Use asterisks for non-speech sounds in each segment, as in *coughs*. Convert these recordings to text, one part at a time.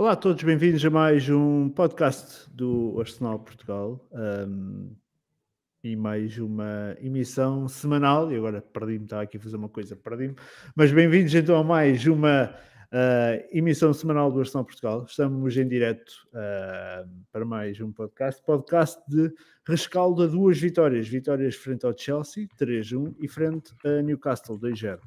Olá a todos, bem-vindos a mais um podcast do Arsenal Portugal um, e mais uma emissão semanal. E agora perdi-me, estava aqui a fazer uma coisa, perdi-me. Mas bem-vindos então a mais uma uh, emissão semanal do Arsenal Portugal. Estamos em direto uh, para mais um podcast, podcast de rescaldo a duas vitórias: vitórias frente ao Chelsea, 3-1, e frente a Newcastle, 2-0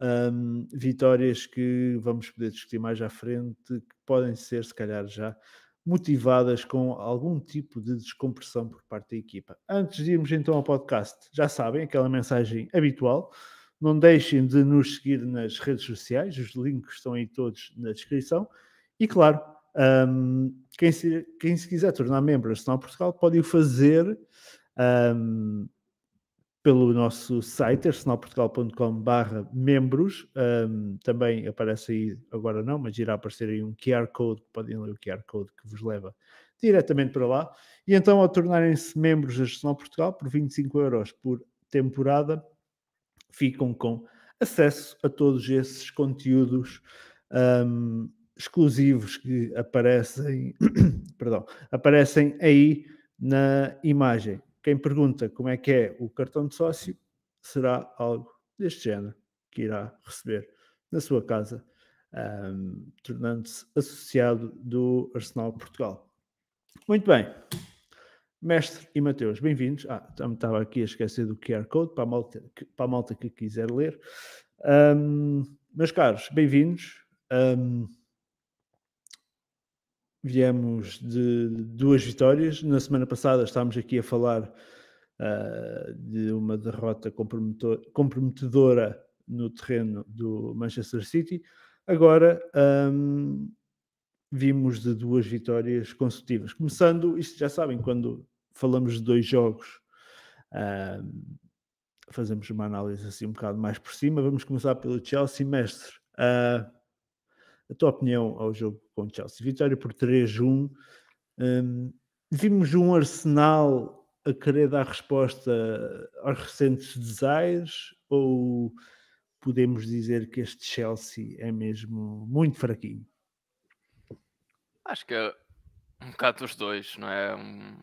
um, vitórias que vamos poder discutir mais à frente, que podem ser, se calhar, já motivadas com algum tipo de descompressão por parte da equipa. Antes de irmos então ao podcast, já sabem, aquela mensagem habitual. Não deixem de nos seguir nas redes sociais, os links estão aí todos na descrição. E claro, um, quem, se, quem se quiser tornar membro do Arsenal Portugal pode o fazer um, pelo nosso site, arsenalportugal.com.br membros. Um, também aparece aí, agora não, mas irá aparecer aí um QR Code, podem ler o QR Code que vos leva diretamente para lá. E então, ao tornarem-se membros da Arsenal Portugal, por 25 euros por temporada, ficam com acesso a todos esses conteúdos um, exclusivos que aparecem, *coughs* perdão, aparecem aí na imagem. Quem pergunta como é que é o cartão de sócio será algo deste género que irá receber na sua casa, um, tornando-se associado do Arsenal Portugal. Muito bem, Mestre e Mateus, bem-vindos. Ah, estava aqui a esquecer do QR Code para a malta, para a malta que quiser ler. Um, meus caros, bem-vindos. Um, viemos de duas vitórias. Na semana passada estávamos aqui a falar uh, de uma derrota comprometedora no terreno do Manchester City. Agora um, vimos de duas vitórias consecutivas. Começando, isto já sabem, quando falamos de dois jogos, um, fazemos uma análise assim um bocado mais por cima. Vamos começar pelo Chelsea, mestre. Uh, a tua opinião ao jogo com Chelsea. Vitória por 3-1. Um, vimos um Arsenal a querer dar resposta aos recentes desaires ou podemos dizer que este Chelsea é mesmo muito fraquinho? Acho que é um bocado dos dois, não é? Um...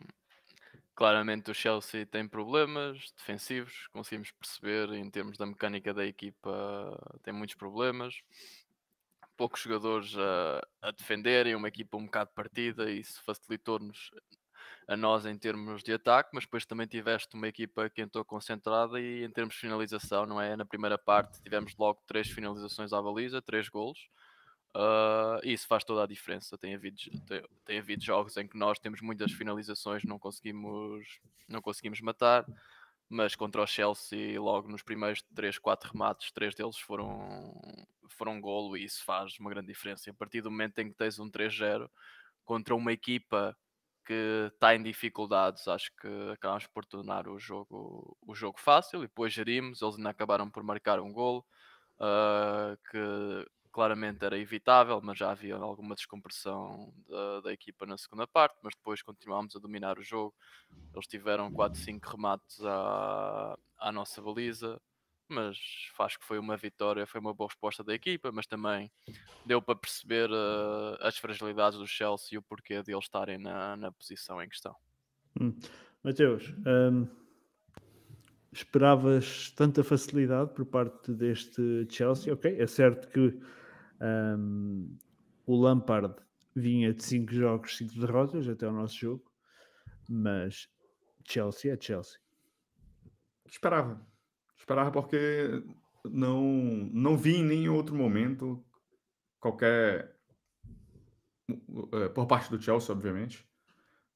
Claramente o Chelsea tem problemas defensivos, conseguimos perceber em termos da mecânica da equipa, tem muitos problemas poucos jogadores a, a defenderem, uma equipa um bocado partida, e isso facilitou-nos a nós em termos de ataque, mas depois também tiveste uma equipa que entrou concentrada e em termos de finalização, não é? Na primeira parte tivemos logo três finalizações à baliza, três golos. Uh, e isso faz toda a diferença. Tem havido, tem, tem havido jogos em que nós temos muitas finalizações, não conseguimos, não conseguimos matar mas contra o Chelsea, logo nos primeiros 3, 4 remates, três deles foram, foram golo e isso faz uma grande diferença. A partir do momento em que tens um 3-0 contra uma equipa que está em dificuldades, acho que acabamos por tornar o jogo, o jogo fácil e depois gerimos. Eles ainda acabaram por marcar um golo uh, que claramente era evitável, mas já havia alguma descompressão da, da, equipa na segunda parte, mas depois continuámos a dominar o jogo. Eles tiveram 4, 5 remates à, à nossa baliza, mas acho que foi uma vitória, foi uma boa resposta da equipa, mas também deu para perceber uh, as fragilidades do Chelsea e o porquê de eles estarem na, na posição em questão. Hum. Mateus, um, esperavas tanta facilidade por parte deste Chelsea? Ok, é certo que um, o Lampard vinha de 5 jogos, 5 derrotas até o nosso jogo, mas Chelsea é Chelsea. Esperava. Esperava porque não, não vi em nenhum outro momento qualquer. Eh, por parte do Chelsea, obviamente.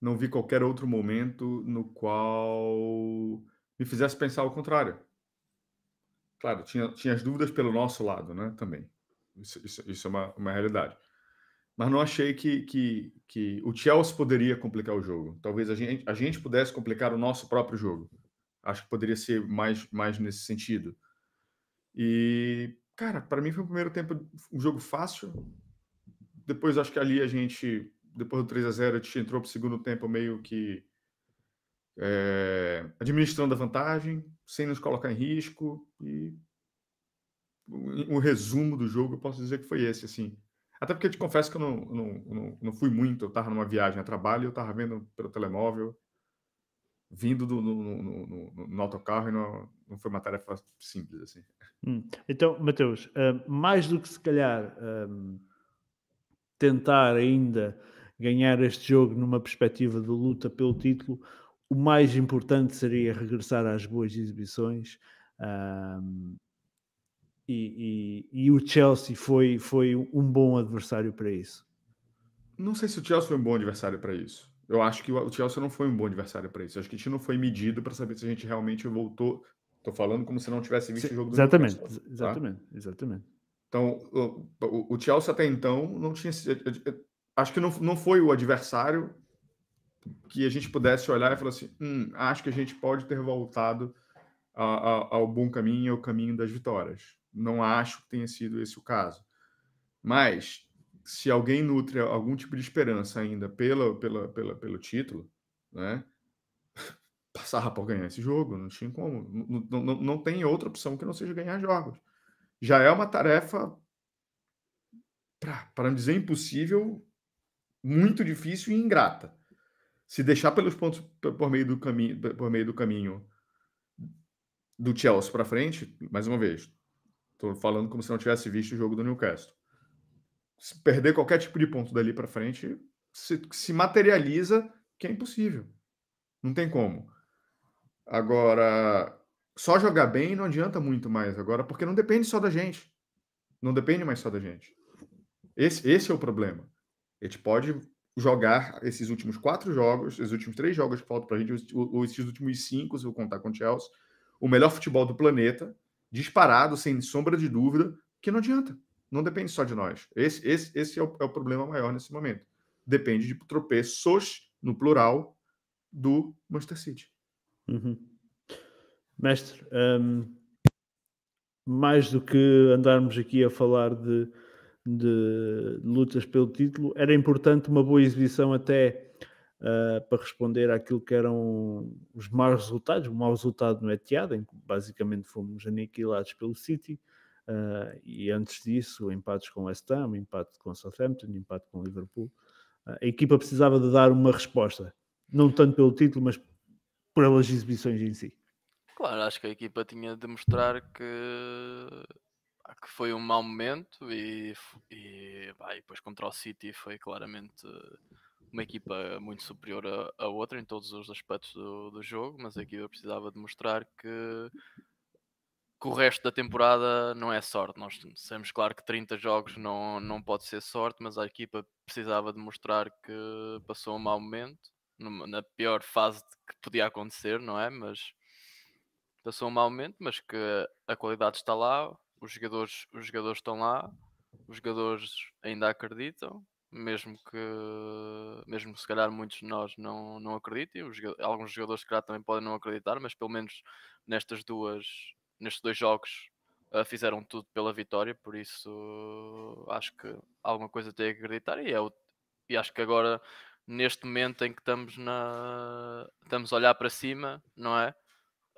Não vi qualquer outro momento no qual me fizesse pensar o contrário. Claro, tinha, tinha as dúvidas pelo nosso lado, né? Também. Isso, isso, isso é uma, uma realidade. Mas não achei que, que, que o Chelsea poderia complicar o jogo. Talvez a gente, a gente pudesse complicar o nosso próprio jogo. Acho que poderia ser mais, mais nesse sentido. E, cara, para mim foi o primeiro tempo um jogo fácil. Depois acho que ali a gente, depois do 3 a 0 a gente entrou para o segundo tempo meio que é, administrando a vantagem, sem nos colocar em risco. E um resumo do jogo, eu posso dizer que foi esse, assim. Até porque eu te confesso que eu não, não, não, não fui muito, eu estava numa viagem a trabalho, eu estava vendo pelo telemóvel, vindo do, no, no, no, no autocarro e não, não foi uma tarefa simples assim. Hum. Então, Mateus, uh, mais do que se calhar um, tentar ainda ganhar este jogo numa perspectiva de luta pelo título, o mais importante seria regressar às boas exibições. Um, e, e, e, o Chelsea foi, foi um bom adversário para isso. Não sei se o Chelsea foi um bom adversário para isso. Eu acho que o Chelsea não foi um bom adversário para isso. Eu acho que a gente não foi medido para saber se a gente realmente voltou. Estou falando como se não tivesse visto Sim, o jogo do Exatamente, Newcastle, tá? exatamente, exatamente. Então, o, o, Chelsea até então não tinha. Acho que não, não foi o adversário que a gente pudesse olhar e falar assim: hum, acho que a gente pode ter voltado a, a, ao bom caminho, ao caminho das vitórias. Não acho que tenha sido esse o caso. Mas, se alguém nutre algum tipo de esperança ainda pela, pela, pela, pelo título, né? *laughs* Passava por ganhar esse jogo, não tinha como. Não, não, não tem outra opção que não seja ganhar jogos. Já é uma tarefa, para não dizer impossível, muito difícil e ingrata. Se deixar pelos pontos por meio do caminho, por meio do caminho do Chelsea para frente, mais uma vez, estou falando como se não tivesse visto o jogo do Newcastle. Se perder qualquer tipo de ponto dali para frente, se, se materializa que é impossível. Não tem como. Agora, só jogar bem não adianta muito mais agora, porque não depende só da gente. Não depende mais só da gente. Esse, esse é o problema. A gente pode jogar esses últimos quatro jogos, esses últimos três jogos que faltam para a gente, ou esses últimos cinco, se eu contar com o Chelsea, o melhor futebol do planeta, disparado, sem sombra de dúvida, que não adianta. Não depende só de nós. Esse, esse, esse é, o, é o problema maior nesse momento. Depende de tropeços, no plural, do Manchester City. Uhum. Mestre, um, mais do que andarmos aqui a falar de de lutas pelo título, era importante uma boa exibição até uh, para responder àquilo que eram os maus resultados, o mau resultado no Etihad, em que basicamente fomos aniquilados pelo City, uh, e antes disso, empates com West Ham, empate com Southampton, empate com Liverpool. Uh, a equipa precisava de dar uma resposta, não tanto pelo título, mas pelas exibições em si. Claro, acho que a equipa tinha de mostrar que que foi um mau momento e, e, e, depois contra o City foi claramente uma equipa muito superior a, a outra em todos os aspectos do, do, jogo, mas a equipa precisava de mostrar que, que, o resto da temporada não é sorte. Nós sabemos claro que 30 jogos não, não pode ser sorte, mas a equipa precisava de mostrar que passou um mau momento, numa, na pior fase que podia acontecer, não é? Mas passou um mau momento, mas que a qualidade está lá, os jogadores, os jogadores estão lá, os jogadores ainda acreditam, mesmo que, mesmo se calhar muitos de nós não, não acreditem, os, alguns jogadores se calhar também podem não acreditar, mas pelo menos nestas duas, nestes dois jogos uh, fizeram tudo pela vitória, por isso uh, acho que alguma coisa tem que acreditar e, é o, e acho que agora neste momento em que estamos na estamos a olhar para cima, não é?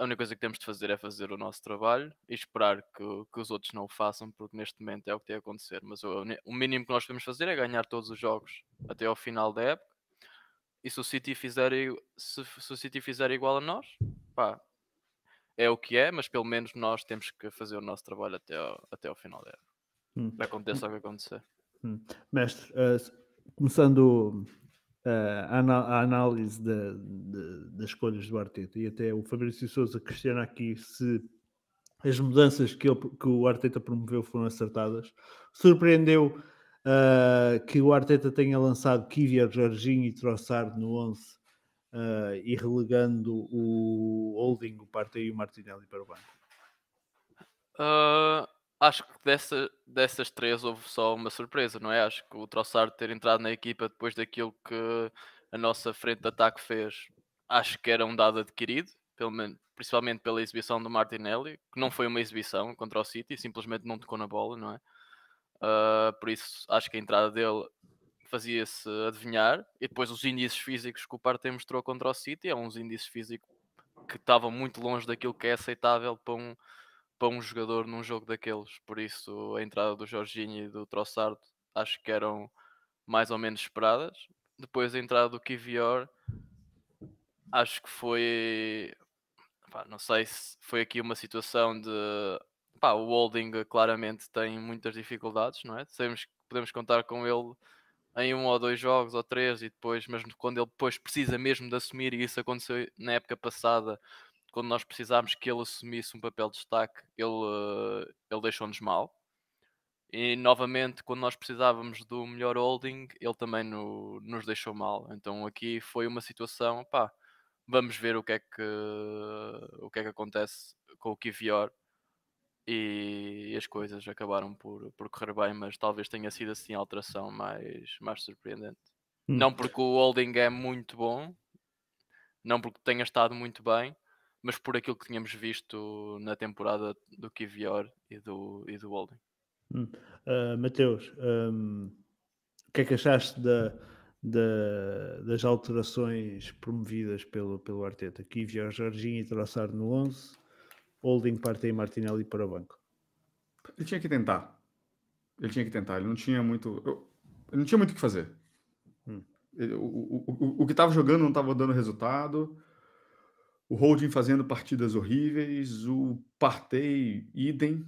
A única coisa que temos de fazer é fazer o nosso trabalho e esperar que, que os outros não o façam, porque neste momento é o que tem a acontecer. Mas o, o mínimo que nós podemos fazer é ganhar todos os jogos até ao final da época. E se o City fizer, se, se o City fizer igual a nós, pá, é o que é, mas pelo menos nós temos que fazer o nosso trabalho até ao, até ao final da época. Hum. Aconteça o que acontecer. Hum. Mestre, uh, começando a, análise das escolhas do Arteta e até o Fabrício Souza questiona aqui se as mudanças que, ele, que o Arteta promoveu foram acertadas. Surpreendeu uh, que o Arteta tenha lançado Kivior, Jorginho e Trossard no 11 uh, e relegando o Holding, o Partey e o Martinelli para o banco. Uh, acho que dessa, dessas três houve só uma surpresa, não é? Acho que o Trossard ter entrado na equipa depois daquilo que a nossa frente de ataque fez, acho que era um dado adquirido, pelo menos, principalmente pela exibição do Martinelli, que não foi uma exibição contra o City, simplesmente não tocou na bola, não é? Uh, por isso acho que a entrada dele fazia-se adivinhar, e depois os índices físicos que o Partey mostrou contra o City, é uns índices físicos que estavam muito longe daquilo que é aceitável para um para um jogador num jogo daqueles. Por isso, a entrada do Jorginho e do Trossard acho que eram mais ou menos esperadas. Depois a entrada do Kivior, acho que foi. Pá, não sei se foi aqui uma situação de. Pá, o Holding claramente tem muitas dificuldades, não é? Sabemos que podemos contar com ele em um ou dois jogos ou três e depois, mas quando ele depois precisa mesmo de assumir, e isso aconteceu na época passada, quando nós precisámos que ele assumisse um papel de destaque, ele, ele deixou-nos mal. E novamente, quando nós precisávamos do melhor holding, ele também no, nos deixou mal. Então aqui foi uma situação, pá, vamos ver o que é que, o que, é que acontece com o Kivior. E, as coisas acabaram por, por correr bem, mas talvez tenha sido assim a alteração mais, mais surpreendente. Hum. Não porque o holding é muito bom, não porque tenha estado muito bem, mas por aquilo que tínhamos visto na temporada do Kivior e do, e do Holding. Hum. Uh, Mateus, um, o que é que achaste da, da, das alterações promovidas pelo, pelo Arteta? Kivior, Jorginho e Trossard no 11, Holding, Partey e Martinelli para o banco. Ele tinha que tentar. Ele tinha que tentar. Ele não tinha muito. Ele não tinha muito o que fazer. Hum. Ele, o, o, o, o que estava jogando não estava dando resultado o Holding fazendo partidas horríveis, o Partey idem.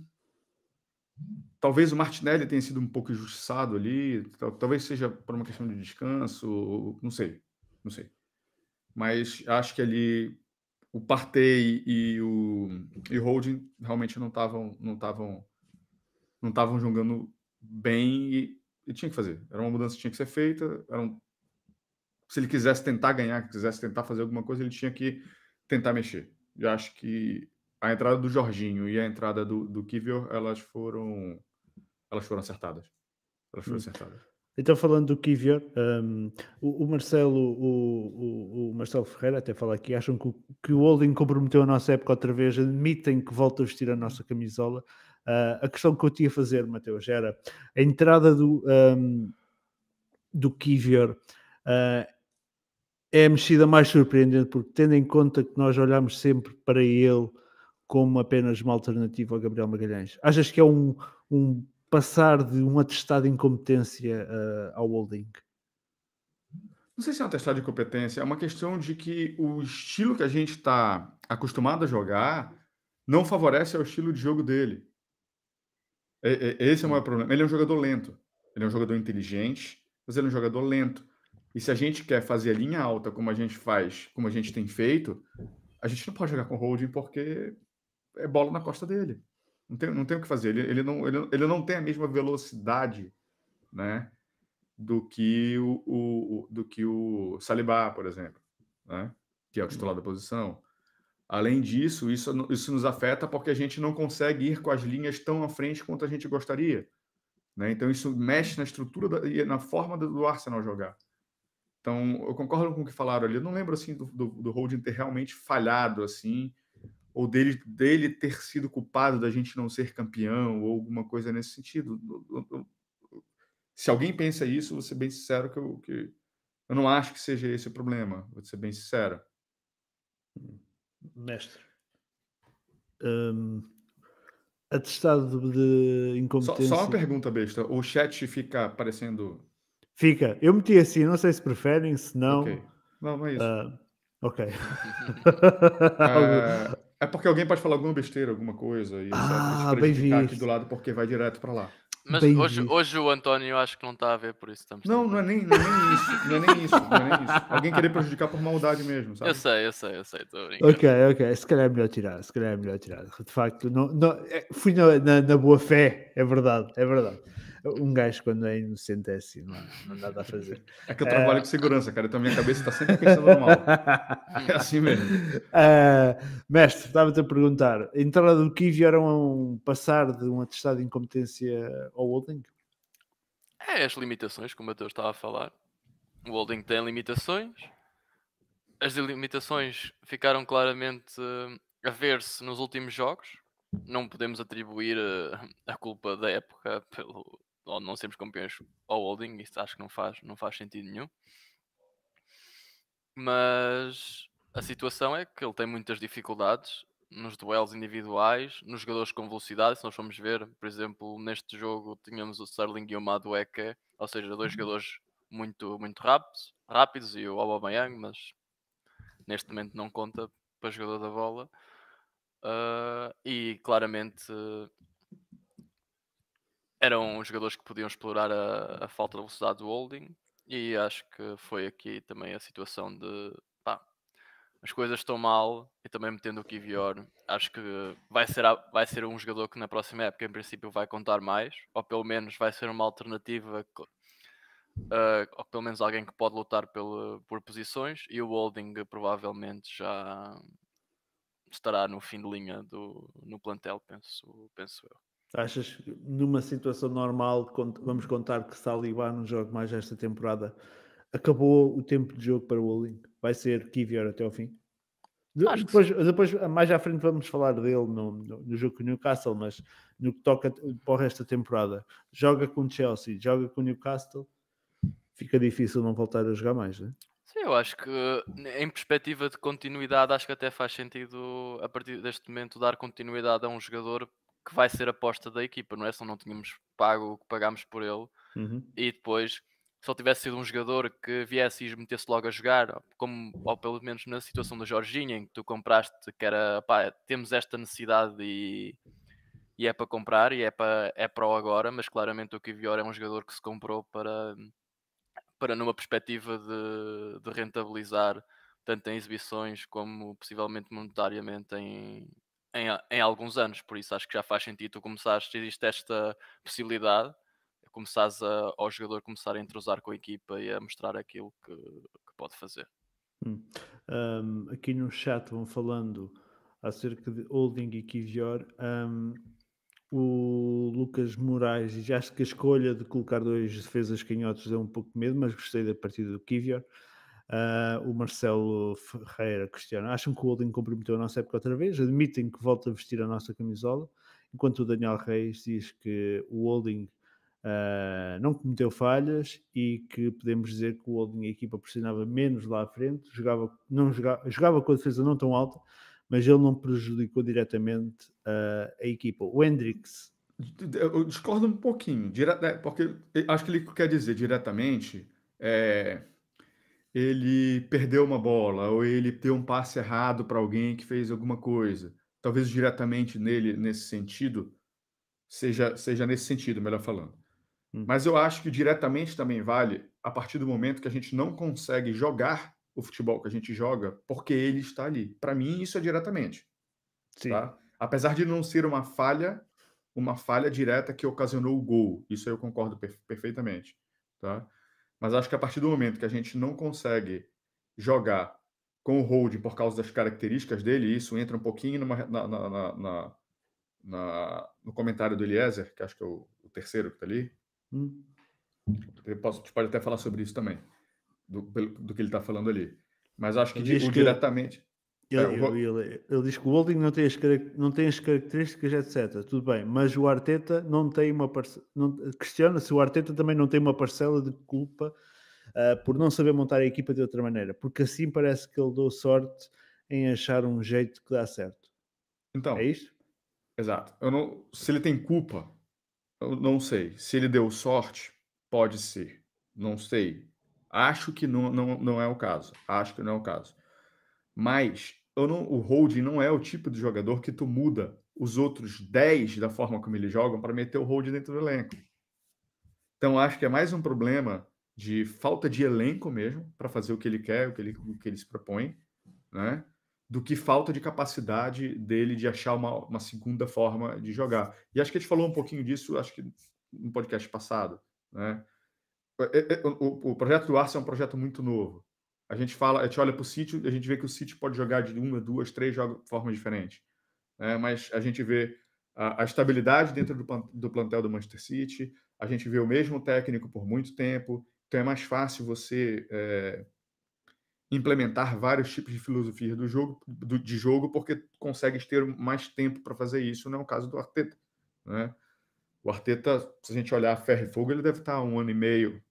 Talvez o Martinelli tenha sido um pouco injustiçado ali, talvez seja por uma questão de descanso, não sei, não sei. Mas acho que ali o Partey e o, e o Holding realmente não estavam não estavam não estavam jogando bem e, e, tinha que fazer. Era uma mudança que tinha que ser feita. Um, se ele quisesse tentar ganhar, quisesse tentar fazer alguma coisa, ele tinha que tentar mexer. Eu acho que a entrada do Jorginho e a entrada do, do Kivior, elas foram elas foram acertadas. Elas foram hum. acertadas. Então, falando do Kivior, um, o, o, Marcelo, o, o, o, Marcelo Ferreira até fala aqui, acham que o, que o Holding comprometeu a nossa época outra vez, admitem que volta a vestir a nossa camisola. Uh, a questão que eu tinha a fazer, Mateus, era a entrada do, um, do Kivior uh, é a mexida mais surpreendente, porque tendo em conta que nós olhamos sempre para ele como apenas uma alternativa ao Gabriel Magalhães, achas que é um, um passar de um atestado de incompetência uh, ao holding? Não sei se é um atestado de incompetência, é uma questão de que o estilo que a gente está acostumado a jogar não favorece ao estilo de jogo dele. Esse é o maior problema. Ele é um jogador lento. Ele é um jogador inteligente, mas ele é um jogador lento. E se a gente quer fazer a linha alta como a gente faz, como a gente tem feito, a gente não pode jogar com holding porque é bola na costa dele. Não tem, não tem o que fazer. Ele, ele, não, ele, ele não tem a mesma velocidade né, do que o, o, do que o Salibá, por exemplo, né, que é o titular da posição. Além disso, isso, isso nos afeta porque a gente não consegue ir com as linhas tão à frente quanto a gente gostaria. Né? Então, isso mexe na estrutura e na forma do Arsenal jogar. Então, eu concordo com o que falaram ali. Eu não lembro assim do, do, do Holding ter realmente falhado assim, ou dele, dele ter sido culpado da gente não ser campeão, ou alguma coisa nesse sentido. Se alguém pensa isso, vou ser bem sincero que eu, que eu não acho que seja esse o problema. Vou ser bem sincero. Mestre. Um, atestado de incompetência. Só, só uma pergunta, besta. O chat fica aparecendo Fica. Eu meti assim, não sei se preferem, se não. Ok. Não, não é isso. Uh, ok. uh, *laughs* é porque alguém pode falar alguma besteira, alguma coisa, e ah, bem visto. aqui do lado porque vai direto para lá. Mas hoje, hoje o António acho que não está a ver, por isso estamos. Não, não é, nem, não é nem isso. Não é nem isso. Não é nem isso. Alguém querer prejudicar por maldade mesmo, sabe? Eu sei, eu sei, eu sei. Ok, ok. Se calhar é melhor tirar. Se calhar é melhor tirar. De facto, não, não, é, fui na, na, na boa fé, é verdade, é verdade um gajo quando é inocente é assim, não não há nada a fazer. *laughs* É que eu trabalho uh... com segurança, cara, então a minha cabeça está sempre pensando *laughs* mal. É assim mesmo. Uh, mestre, estava-te a perguntar, a entrada do Kiwi era um passar de um atestado de incompetência ao holding? É as limitações, como eu estava a falar. O holding tem limitações. As limitações ficaram claramente a ver-se nos últimos jogos. Não podemos atribuir a, a culpa da época pelo, ou não sermos campeões ao holding, isso acho que não faz, não faz sentido nenhum. Mas a situação é que ele tem muitas dificuldades nos duelos individuais, nos jogadores com velocidade. Se nós formos ver, por exemplo, neste jogo tínhamos o Sterling e o Madueke, ou seja, dois uhum. jogadores muito, muito rápidos, rápidos e o Aubameyang, mas neste momento não conta para jogador da bola. Uh, e claramente eram jogadores que podiam explorar a, a, falta de velocidade do holding e acho que foi aqui também a situação de pá, as coisas estão mal e também metendo o Kivior acho que vai ser, vai ser um jogador que na próxima época em princípio vai contar mais ou pelo menos vai ser uma alternativa uh, ou pelo menos alguém que pode lutar pelo, por posições e o holding provavelmente já estará no fim de linha do, no plantel, penso, penso eu. Achas que numa situação normal, vamos contar que Saliba não joga mais esta temporada, acabou o tempo de jogo para o Walling? Vai ser Kivior até ao fim? depois, depois, mais à frente, vamos falar dele no, no, no, jogo com o Newcastle, mas no que toca para o resto da temporada, joga com o Chelsea, joga com o Newcastle, fica difícil não voltar a jogar mais, não é? Sim, eu acho que em perspectiva de continuidade, acho que até faz sentido a partir deste momento dar continuidade a um jogador que vai ser aposta da equipa, não é? Se não tínhamos pago o que pagámos por ele uhum. e depois se ele tivesse sido um jogador que viesse e metesse logo a jogar, como, ou pelo menos na situação da Jorginha, em que tu compraste, que era pá, temos esta necessidade e, e é para comprar e é para, é para o agora, mas claramente o Kivior é um jogador que se comprou para, para numa perspectiva de, de rentabilizar tanto em exibições como possivelmente monetariamente em, em, em, alguns anos. Por isso acho que já faz sentido tu começares, existe esta possibilidade, começares a, ao jogador começar a entrosar com a equipa e a mostrar aquilo que, que pode fazer. Hum. Um, aqui no chat vão falando acerca de Holding e Kivior. Um, o Lucas Moraes já acho que a escolha de colocar dois defesas canhotos deu um pouco de medo, mas gostei da partida do Kivior. Uh, o Marcelo Ferreira questiona: acham que o Holding comprometeu a nossa época outra vez? Admitem que volta a vestir a nossa camisola? Enquanto o Daniel Reis diz que o Holding uh, não cometeu falhas e que podemos dizer que o Holding, a equipa, pressionava menos lá à frente, jogava, não jogava, jogava com a defesa não tão alta, mas ele não prejudicou diretamente uh, a equipa. O Hendrix. Eu discordo um pouquinho, dire... É, porque acho que ele quer dizer diretamente. É, ele perdeu uma bola, ou ele deu um passe errado para alguém que fez alguma coisa. Talvez diretamente nele, nesse sentido, seja, seja nesse sentido, melhor falando. Hum. Mas eu acho que diretamente também vale a partir do momento que a gente não consegue jogar o futebol que a gente joga porque ele está ali. Para mim, isso é diretamente. Sim. Tá? Apesar de não ser uma falha, uma falha direta que ocasionou o gol. Isso eu concordo per perfeitamente. Tá? Mas acho que a partir do momento que a gente não consegue jogar com o holding por causa das características dele, isso entra um pouquinho numa, na, na, na, na, no comentário do Eliezer, que acho que é o, o terceiro que está ali. Hum. Eu posso, pode até falar sobre isso também do, do que ele está falando ali. Mas acho que, ele diretamente. Ele, é, ele, ele, diz que o Holding não tem, as, não tem as características, etc. Tudo bem, mas o Arteta não tem uma parcela. Questiona se o Arteta também não tem uma parcela de culpa uh, por não saber montar a equipa de outra maneira, porque assim parece que ele deu sorte em achar um jeito que dá certo. Então, é isto? Exato. Eu não, se ele tem culpa, eu não sei. Se ele deu sorte, pode ser. Não sei. Acho que não, não, não é o caso. Acho que não é o caso. Mas não, o holding não é o tipo de jogador que tu muda os outros 10 da forma como eles jogam para meter o holding dentro do elenco. Então acho que é mais um problema de falta de elenco mesmo para fazer o que ele quer, o que ele, o que ele se propõe, né? Do que falta de capacidade dele de achar uma, uma segunda forma de jogar. E acho que a gente falou um pouquinho disso, acho que no podcast passado, né? É, é, é, o, o projeto do Arce é um projeto muito novo. A gente fala, a gente olha para o sítio, a gente vê que o sítio pode jogar de uma, duas, três formas diferentes. Né? Mas a gente vê a, a estabilidade dentro do, do, plantel do Manchester City, a gente vê o mesmo técnico por muito tempo, então é mais fácil você é, implementar vários tipos de filosofia do jogo, do, de jogo, porque consegue ter mais tempo para fazer isso. Não é o caso do Arteta. Né? O Arteta, se a gente olhar ferro e fogo, ele deve estar um ano e meio,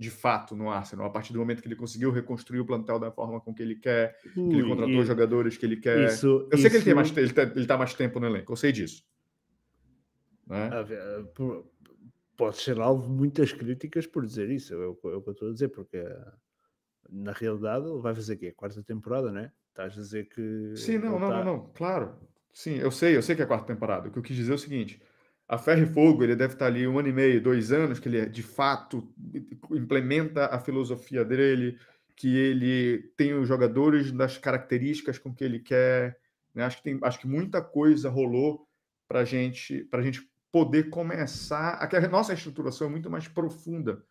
de fato no Arsenal, a partir do momento que ele conseguiu reconstruir o plantel da forma com que ele quer, Ui, que ele contratou os jogadores que ele quer. Isso, eu sei isso... que ele tem mais ele tá, ele tá mais tempo no elenco, eu sei disso. Né? Pode ser alvo de muitas críticas por dizer isso, é o, é o que eu estou a dizer, porque na realidade vai fazer aqui a quarta temporada, não é? Estás a dizer que. Sim, não, não, tá... não, não, claro. Sim, eu sei, eu sei que é a quarta temporada. O que eu quis dizer é o seguinte: a Ferro e Fogo, ele deve estar ali um ano e meio, dois anos, que ele de fato implementa a filosofia dele, que ele tem os jogadores das características com que ele quer. Né? Acho, que tem, acho que muita coisa rolou para gente, a gente poder começar. A nossa reestruturação é muito mais profunda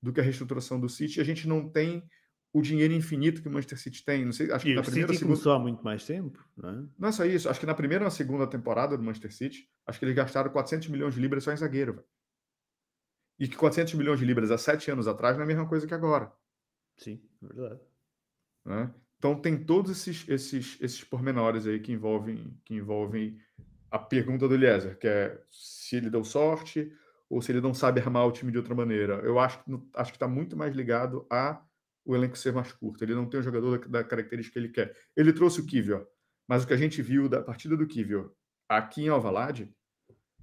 do que a reestruturação do City. A gente não tem o dinheiro infinito que o Manchester City tem. Não sei, acho que e na primeira City segunda... começou há muito mais tempo, não é? Não é só isso. Acho que na primeira ou na segunda temporada do Manchester City, acho que eles gastaram 400 milhões de libras só em zagueiro. Véio. E que 400 milhões de libras há sete anos atrás não é a mesma coisa que agora. Sim, é verdade. Né? Então tem todos esses, esses, esses pormenores aí que envolvem, que envolvem a pergunta do Eliezer, que é se ele deu sorte ou se ele não sabe armar o time de outra maneira. Eu acho, acho que está muito mais ligado a o elenco ser mais curto. Ele não tem o jogador da, da característica que ele quer. Ele trouxe o Kivior, mas o que a gente viu da partida do Kivior aqui em Alvalade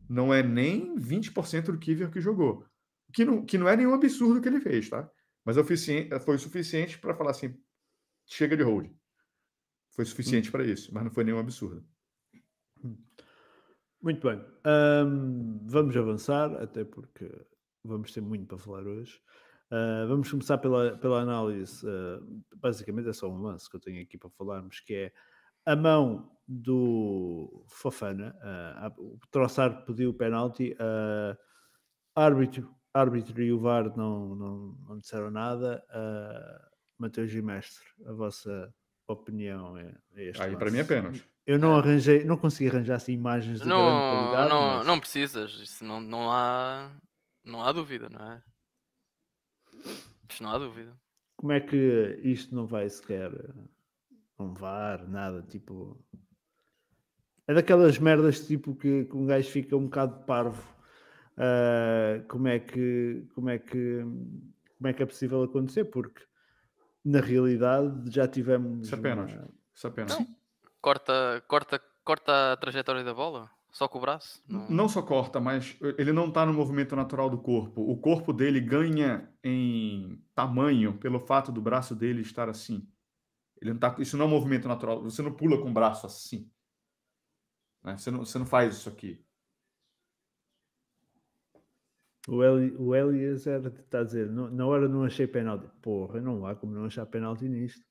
não é nem 20% do Kivior que jogou. Que não, que não é nenhum absurdo que ele fez, tá? Mas foi suficiente para falar assim: chega de hold. Foi suficiente hum. para isso, mas não foi nenhum absurdo. Muito bem. Um, vamos avançar, até porque vamos ter muito para falar hoje. Uh, vamos começar pela, pela análise. Uh, basicamente é só um lance que eu tenho aqui para falarmos, que é a mão do Fofana. Uh, o Troçar pediu o penalti. Uh, árbitro, árbitro e o VAR não, não, não disseram nada. Uh, Mateus Gimestre, a vossa opinião é, é este. Aí para mim é pênalti. Eu não arranjei, não consegui arranjar assim, imagens de não, grande qualidade. Não, mas... não precisas, isso não, não há não há dúvida, não é? Isto não há dúvida. Como é que isto não vai sequer um VAR, nada, tipo. É daquelas merdas tipo que, que um gajo fica um bocado parvo. Uh, como é que como é que como é que é possível acontecer? Porque na realidade já tivemos. Isso apenas. Uma... Isso apenas. Não. Corta, corta, corta a trajetória da bola. Só com o braço? Não, não só corta, mas ele não está no movimento natural do corpo. O corpo dele ganha em tamanho pelo fato do braço dele estar assim. Ele não tá, isso não é um movimento natural. Você não pula com o braço assim. Né? Você, não, você não faz isso aqui. O, Eli, o Eliezer está a dizer, na hora não achei penalti. Porra, não há como não achar penalti nisto.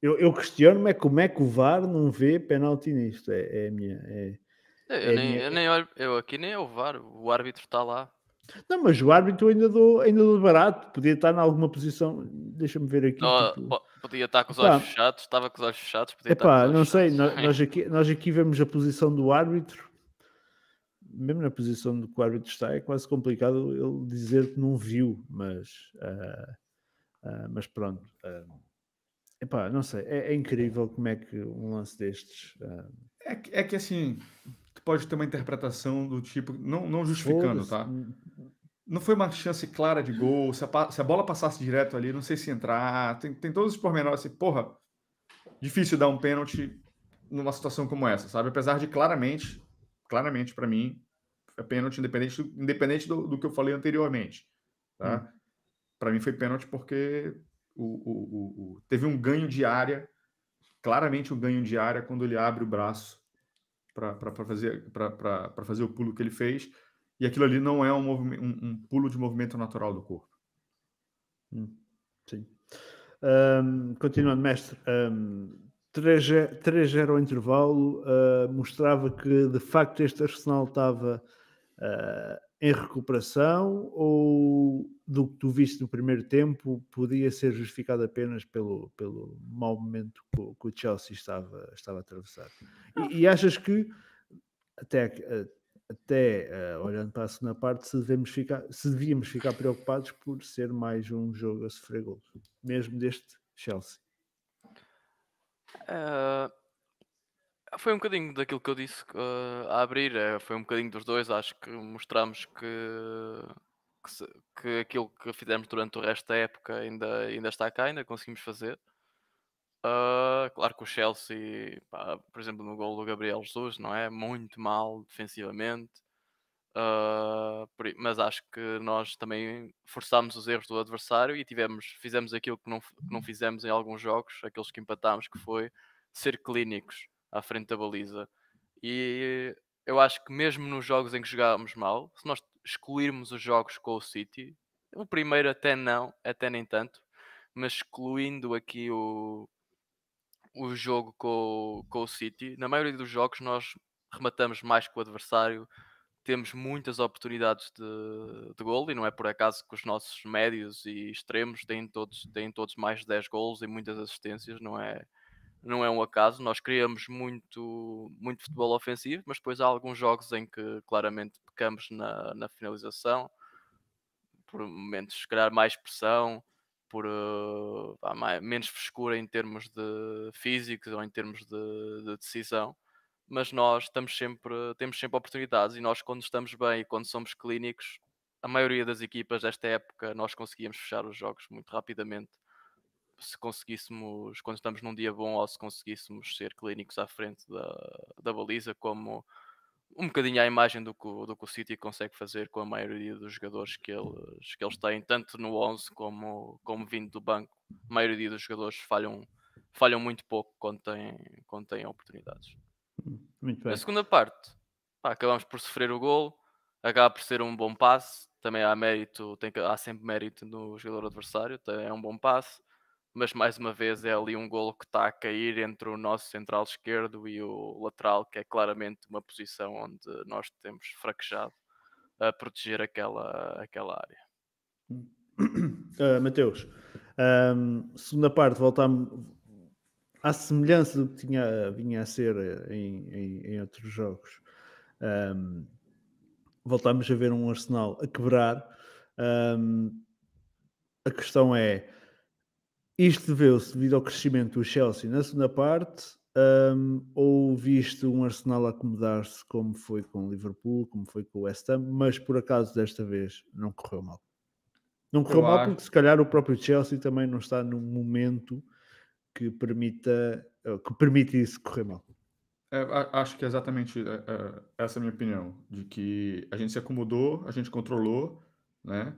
Eu, eu questiono-me é como é que o VAR não vê penalti nisto. É, é a minha. É, eu, é nem, minha... eu, nem olho, eu aqui nem é o VAR, o árbitro está lá. Não, mas o árbitro ainda do, ainda do barato, podia estar em alguma posição. Deixa-me ver aqui. Não, tipo... Podia estar com os olhos fechados, estava com os olhos fechados. Podia Epá, não sei, nós, nós, aqui, nós aqui vemos a posição do árbitro, mesmo na posição do que o árbitro está, é quase complicado ele dizer que não viu, mas, uh, uh, mas pronto. Uh, epá, não sei, é, é, incrível como é que um lance destes. Uh... É, que, é que assim, pode ter uma interpretação do tipo, não, não justificando, tá? Não foi uma chance clara de gol. Se a, se a, bola passasse direto ali, não sei se entrar. Tem, tem todos os pormenores assim, porra, difícil dar um pênalti numa situação como essa, sabe? Apesar de claramente, claramente para mim, é pênalti independente, do, independente do, do, que eu falei anteriormente, tá? Hum. Para mim foi pênalti porque o, o, o, teve um ganho de área, claramente um ganho de área quando ele abre o braço para fazer, fazer o pulo que ele fez. E aquilo ali não é um, um, um pulo de movimento natural do corpo. Hum, sim. Um, continuando, mestre, um, 3-0 ao intervalo uh, mostrava que de facto este Arsenal estava uh, em recuperação ou do que tu viste no primeiro tempo podia ser justificado apenas pelo, pelo mau momento que, o Chelsea estava, estava a atravessar? E, e achas que até, até uh, olhando para a segunda parte, se, devemos ficar, se devíamos ficar preocupados por ser mais um jogo a sofrer gols, mesmo deste Chelsea? Uh, foi um bocadinho daquilo que eu disse uh, a abrir, uh, foi um bocadinho dos dois. Acho que mostramos que, que, se- que aquilo que fizemos durante o resto da época ainda, ainda está cá, ainda conseguimos fazer. Ah, claro que o Chelsea, pá, por exemplo, no gol do Gabriel Jesus, não é? Muito mal defensivamente. I- mas acho que nós também forçámos os erros do adversário e tivemos, fizemos aquilo que não, que não fizemos em alguns jogos, aqueles que empatámos, que foi ser clínicos à frente da baliza. E eu acho que mesmo nos jogos em que jogámos mal, se nós excluirmos os jogos com o City, o primeiro até não, até nem tanto, mas excluindo aqui o, o jogo com, o- com o City, na maioria dos jogos nós rematamos mais que o adversário, temos muitas oportunidades de, de gol e não é por acaso que os nossos médios e extremos têm todos, têm todos mais de 10 gols e muitas assistências, não é, não é um acaso. Nós criamos muito, muito futebol ofensivo, mas depois há alguns jogos em que claramente pecamos na, na finalização, por momentos, se calhar, mais pressão, por uh, pá, mai- menos frescura em termos de físicos ou em termos de, de decisão. Mas nós estamos sempre, temos sempre oportunidades e nós, quando estamos bem e quando somos clínicos, a maioria das equipas desta época nós conseguíamos fechar os jogos muito rapidamente. Se conseguíssemos, quando estamos num dia bom, ou se conseguíssemos ser clínicos à frente da, da baliza, como um bocadinho à imagem do que, o- do que o City consegue fazer com a maioria dos jogadores que eles, que eles têm, tanto no 11 como, como vindo do banco. A maioria dos jogadores falham, falham muito pouco quando têm, quando têm oportunidades. Muito bem. Na segunda parte, pá, acabamos por sofrer o gol, acaba por ser um bom passe, também há mérito, tem há sempre mérito no jogador adversário, é um bom passe, mas mais uma vez é ali um golo que está a cair entre o nosso central esquerdo e o lateral, que é claramente uma posição onde nós temos fraquejado a proteger aquela, aquela área. Uh, *coughs* Mateus, um, segunda parte, voltamos à semelhança do que tinha, vinha a ser eh, em, em, em outros jogos. Um, voltamos a ver um Arsenal a quebrar. Um, a questão é: isto deveu-se devido ao crescimento do Chelsea na segunda parte, um, ou visto um Arsenal acomodar-se como foi com o Liverpool, como foi com o West Ham, mas por acaso desta vez não correu mal. Não correu Eu mal porque se calhar o próprio Chelsea também não está num momento que permita eh, que permite isso correr mal. É, acho que é exatamente é, é, essa a minha opinião, de que a gente se acomodou, a gente controlou, né?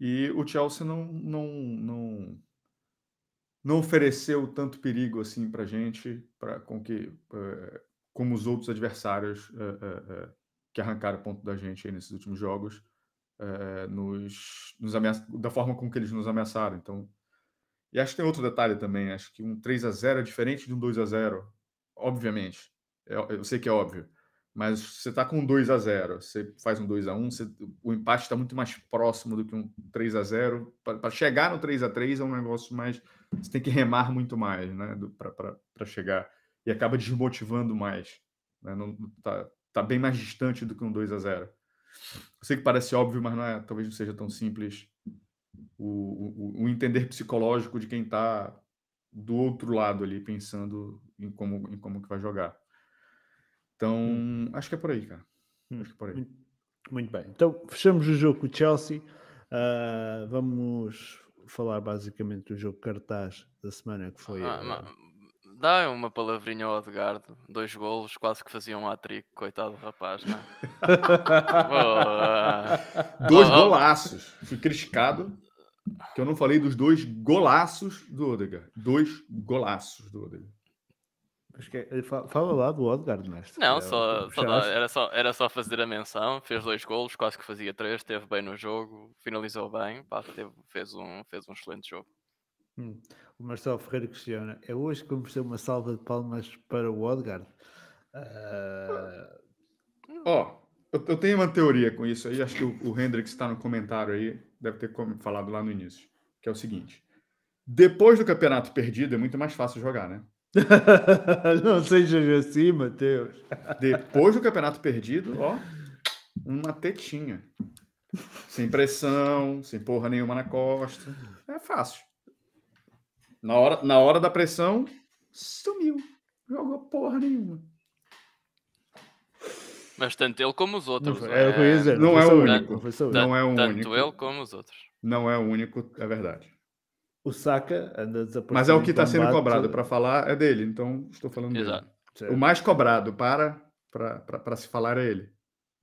E o Chelsea não, não, não, não ofereceu tanto perigo assim para gente, para com que é, como os outros adversários é, é, que arrancaram ponto da gente aí nesses últimos jogos, nos, nos ameaça- da forma com que eles nos ameaçaram. Então, e acho que tem outro detalhe também, acho que um 3 a 0 é diferente de um 2 a 0 obviamente. É- eu sei que é óbvio. Mas você está com um 2 a 0 você faz um 2 a 1 você- o empate está muito mais próximo do que um 3 a 0 Para chegar no 3 a 3 é um negócio mais. Você tem que remar muito mais né, para chegar. E acaba desmotivando mais. Né? Não, tá, tá bem mais distante do que um 2 a 0 Eu sei que parece óbvio, mas não é, talvez não seja tão simples o, o, o entender psicológico de quem está do outro lado ali, pensando em como, em como que vai jogar. Então, acho que é por aí, cara. Hum, Acho que é por aí. Muito, bem. Então, fechamos o jogo com o Chelsea. Ah, vamos falar basicamente do jogo cartaz da semana que foi. Ah, ma- Dá uma palavrinha ao Odegaard, dois golos, quase que faziam um hat-trick, coitado do rapaz, não é? *laughs* Dois golaços. Fui criticado que eu não falei dos dois golaços do Odegaard. Dois golaços do Odegaard. Acho que é- fa- fala lá do Odegaard, mestre. Não, É, só, só puxaste. dá- era, só, era só fazer a menção. Fez dois golos, quase que fazia três. Esteve bem no jogo, finalizou bem. Pá, teve- fez, um, fez um excelente jogo. Hum. O Marcelo Ferreira questiona: é hoje que vamos ter uma salva de palmas para o Odegaard? Ah, Ó, eu, eu tenho uma teoria com isso aí. Acho que o, o Hendrix está no comentário aí. Deve ter falado lá no início. Que é o seguinte. Depois do campeonato perdido, é muito mais fácil jogar, né? *laughs* não sejas assim, Mateus. Depois do campeonato perdido, ó, uma tetinha. Sem pressão, sem porra nenhuma na costa. É fácil. Na hora, na hora da pressão, sumiu. Jogou porra nenhuma. Mas tanto ele como os outros. foi- é ia dizer, Não foi é o único. não. Não é o Tanto único. ele como os outros. Não é o único, é verdade. O Saka anda desaparecido. Mas é o que está sendo cobrado para falar é dele, então estou falando dele. Exato. certo. O mais cobrado para para se falar é ele.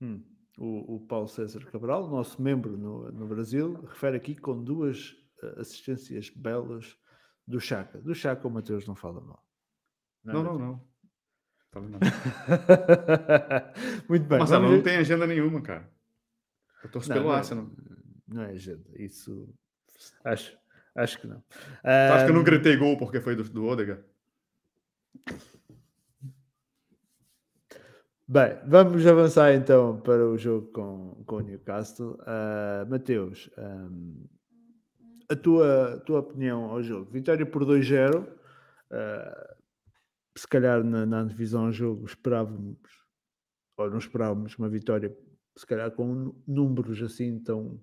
Hum. O, o Paulo César Cabral, nosso membro no, no Brasil, refere aqui com duas eh, assistências belas do Chaka. Do Chaka o Mateus não fala mal. Não, não, não. Fala não. *laughs* Muito bem. Marcelo, vamos não tem agenda nenhuma, cara. Eu torço Não, pelo não é- Arsenal. Não é agenda, isso acho, acho que não. Tu acha que eu não gritei gol porque foi do, do Odegaard? Bem, vamos avançar então para o jogo com, com o Newcastle. Ah, Mateus, ahm, a tua, tua opinião ao jogo? Vitória por 2-0. ah, se calhar na, na divisão ao jogo esperávamos, ou não esperávamos, uma vitória, se calhar com nú- números assim tão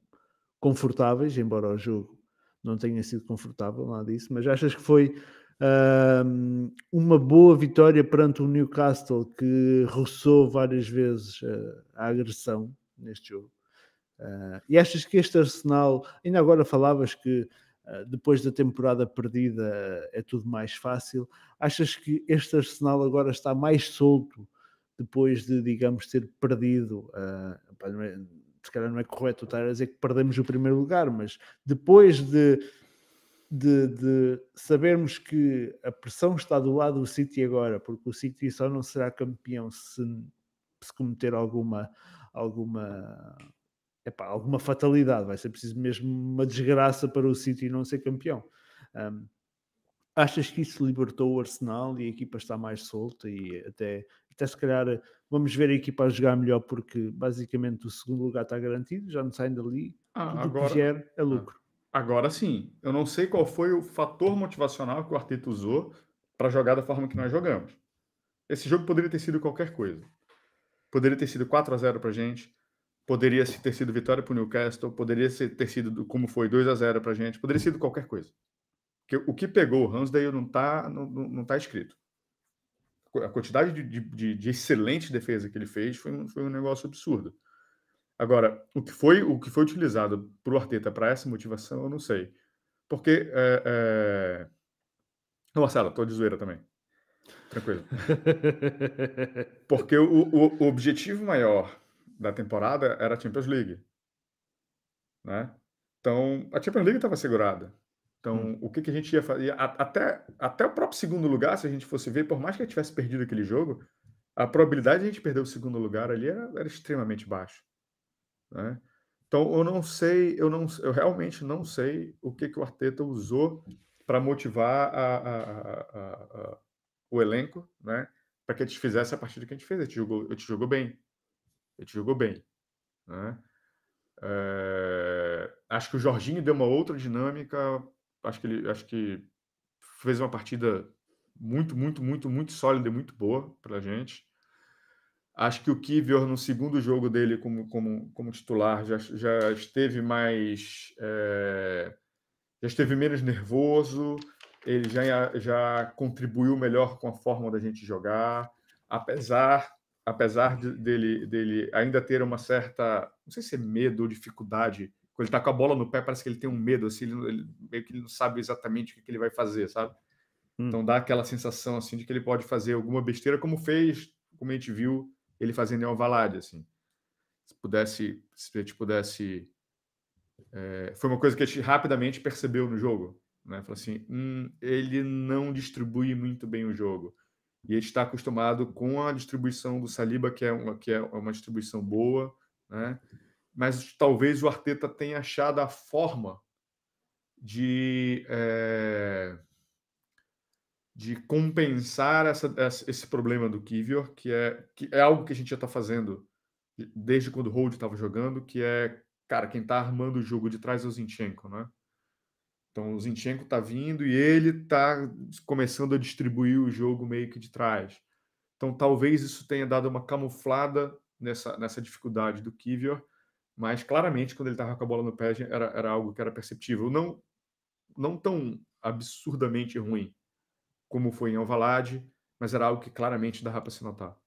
confortáveis, embora o jogo não tenha sido confortável, nada disso, mas achas que foi ahm, uma boa vitória perante o Newcastle que roçou várias vezes ah, a agressão neste jogo? Ah, e achas que este Arsenal, ainda agora falavas que ah, depois da temporada perdida é tudo mais fácil, achas que este Arsenal agora está mais solto depois de, digamos, ter perdido? Se calhar não é correto estar a dizer que perdemos o primeiro lugar, mas depois de, de, de sabermos que a pressão está do lado do City agora, porque o City só não será campeão se, se cometer alguma, alguma, epá, alguma fatalidade, vai ser preciso mesmo uma desgraça para o City não ser campeão. Um, achas que isso libertou o Arsenal e a equipa está mais solta e até, até se calhar vamos ver a equipa a jogar melhor porque basicamente o segundo lugar está garantido, já não saem dali, Ah, tudo o agora, que vier é lucro. agora sim. Eu não sei qual foi o fator motivacional que o Arteta usou para jogar da forma que nós jogamos. Esse jogo poderia ter sido qualquer coisa. Poderia ter sido 4 a 0 para gente. Poderia ter sido vitória para o Newcastle. Poderia ter sido do- como foi 2 a 0 para gente. Poderia ter sido qualquer coisa. Porque o que pegou o Ramsdale não está não, não tá escrito. A quantidade de, de, de- excelente defesa que ele fez foi um, foi um negócio absurdo. Agora, o que foi, o que foi utilizado para o Arteta para essa motivação, eu não sei. Porque. É, é... Ô, Marcelo, estou de zoeira também. Tranquilo. *laughs* Porque o, o, o objetivo maior da temporada era a Champions League. Né? Então, a Champions League estava segurada. Então, o que, que a gente ia fazer? Até, até o próprio segundo lugar, se a gente fosse ver, por mais que a gente tivesse perdido aquele jogo, a probabilidade de a gente perder o segundo lugar ali era, era extremamente baixa. Né? Então, eu não sei, eu, não, eu realmente não sei o que, que o Arteta usou para motivar a- a- a- a- a- o elenco, né? Para que a gente fizesse a partida que a gente fez. A gente jogou, a gente jogou bem. A gente jogou bem. Né? É, acho que o Jorginho deu uma outra dinâmica. Acho que ele acho que fez uma partida muito, muito, muito, muito sólida e muito boa para a gente. Acho que o Kivior, no segundo jogo dele como, como, como titular, já, já esteve mais. é, já esteve menos nervoso, ele já, já contribuiu melhor com a forma da gente jogar, apesar, apesar de- dele, dele ainda ter uma certa. Não sei se é medo ou dificuldade. Quando ele tá com a bola no pé, parece que ele tem um medo, assim, ele, ele- meio que ele não sabe exatamente o que, que ele vai fazer, sabe? Hum. Então dá aquela sensação assim de que ele pode fazer alguma besteira, como fez, como a gente viu ele fazendo em Alvalade, assim. Se pudesse, se a gente pudesse, é, foi uma coisa que a gente rapidamente percebeu no jogo, né? Falou assim, "Hum, ele não distribui muito bem o jogo. E a gente está acostumado com a distribuição do Saliba, que é uma, que é uma distribuição boa, né? Mas talvez o Arteta tenha achado a forma de é, de compensar essa, esse problema do Kivior, que é, que é algo que a gente já está fazendo desde quando o Hold estava jogando, que é, cara, quem está armando o jogo de trás é o Zinchenko, né? Então o Zinchenko está vindo e ele está começando a distribuir o jogo meio que de trás. Então talvez isso tenha dado uma camuflada nessa, nessa dificuldade do Kivior, mas claramente quando ele estava com a bola no pé era, era algo que era perceptível. Não, não tão absurdamente ruim, como foi em Alvalade, mas era algo que claramente dava para se notar.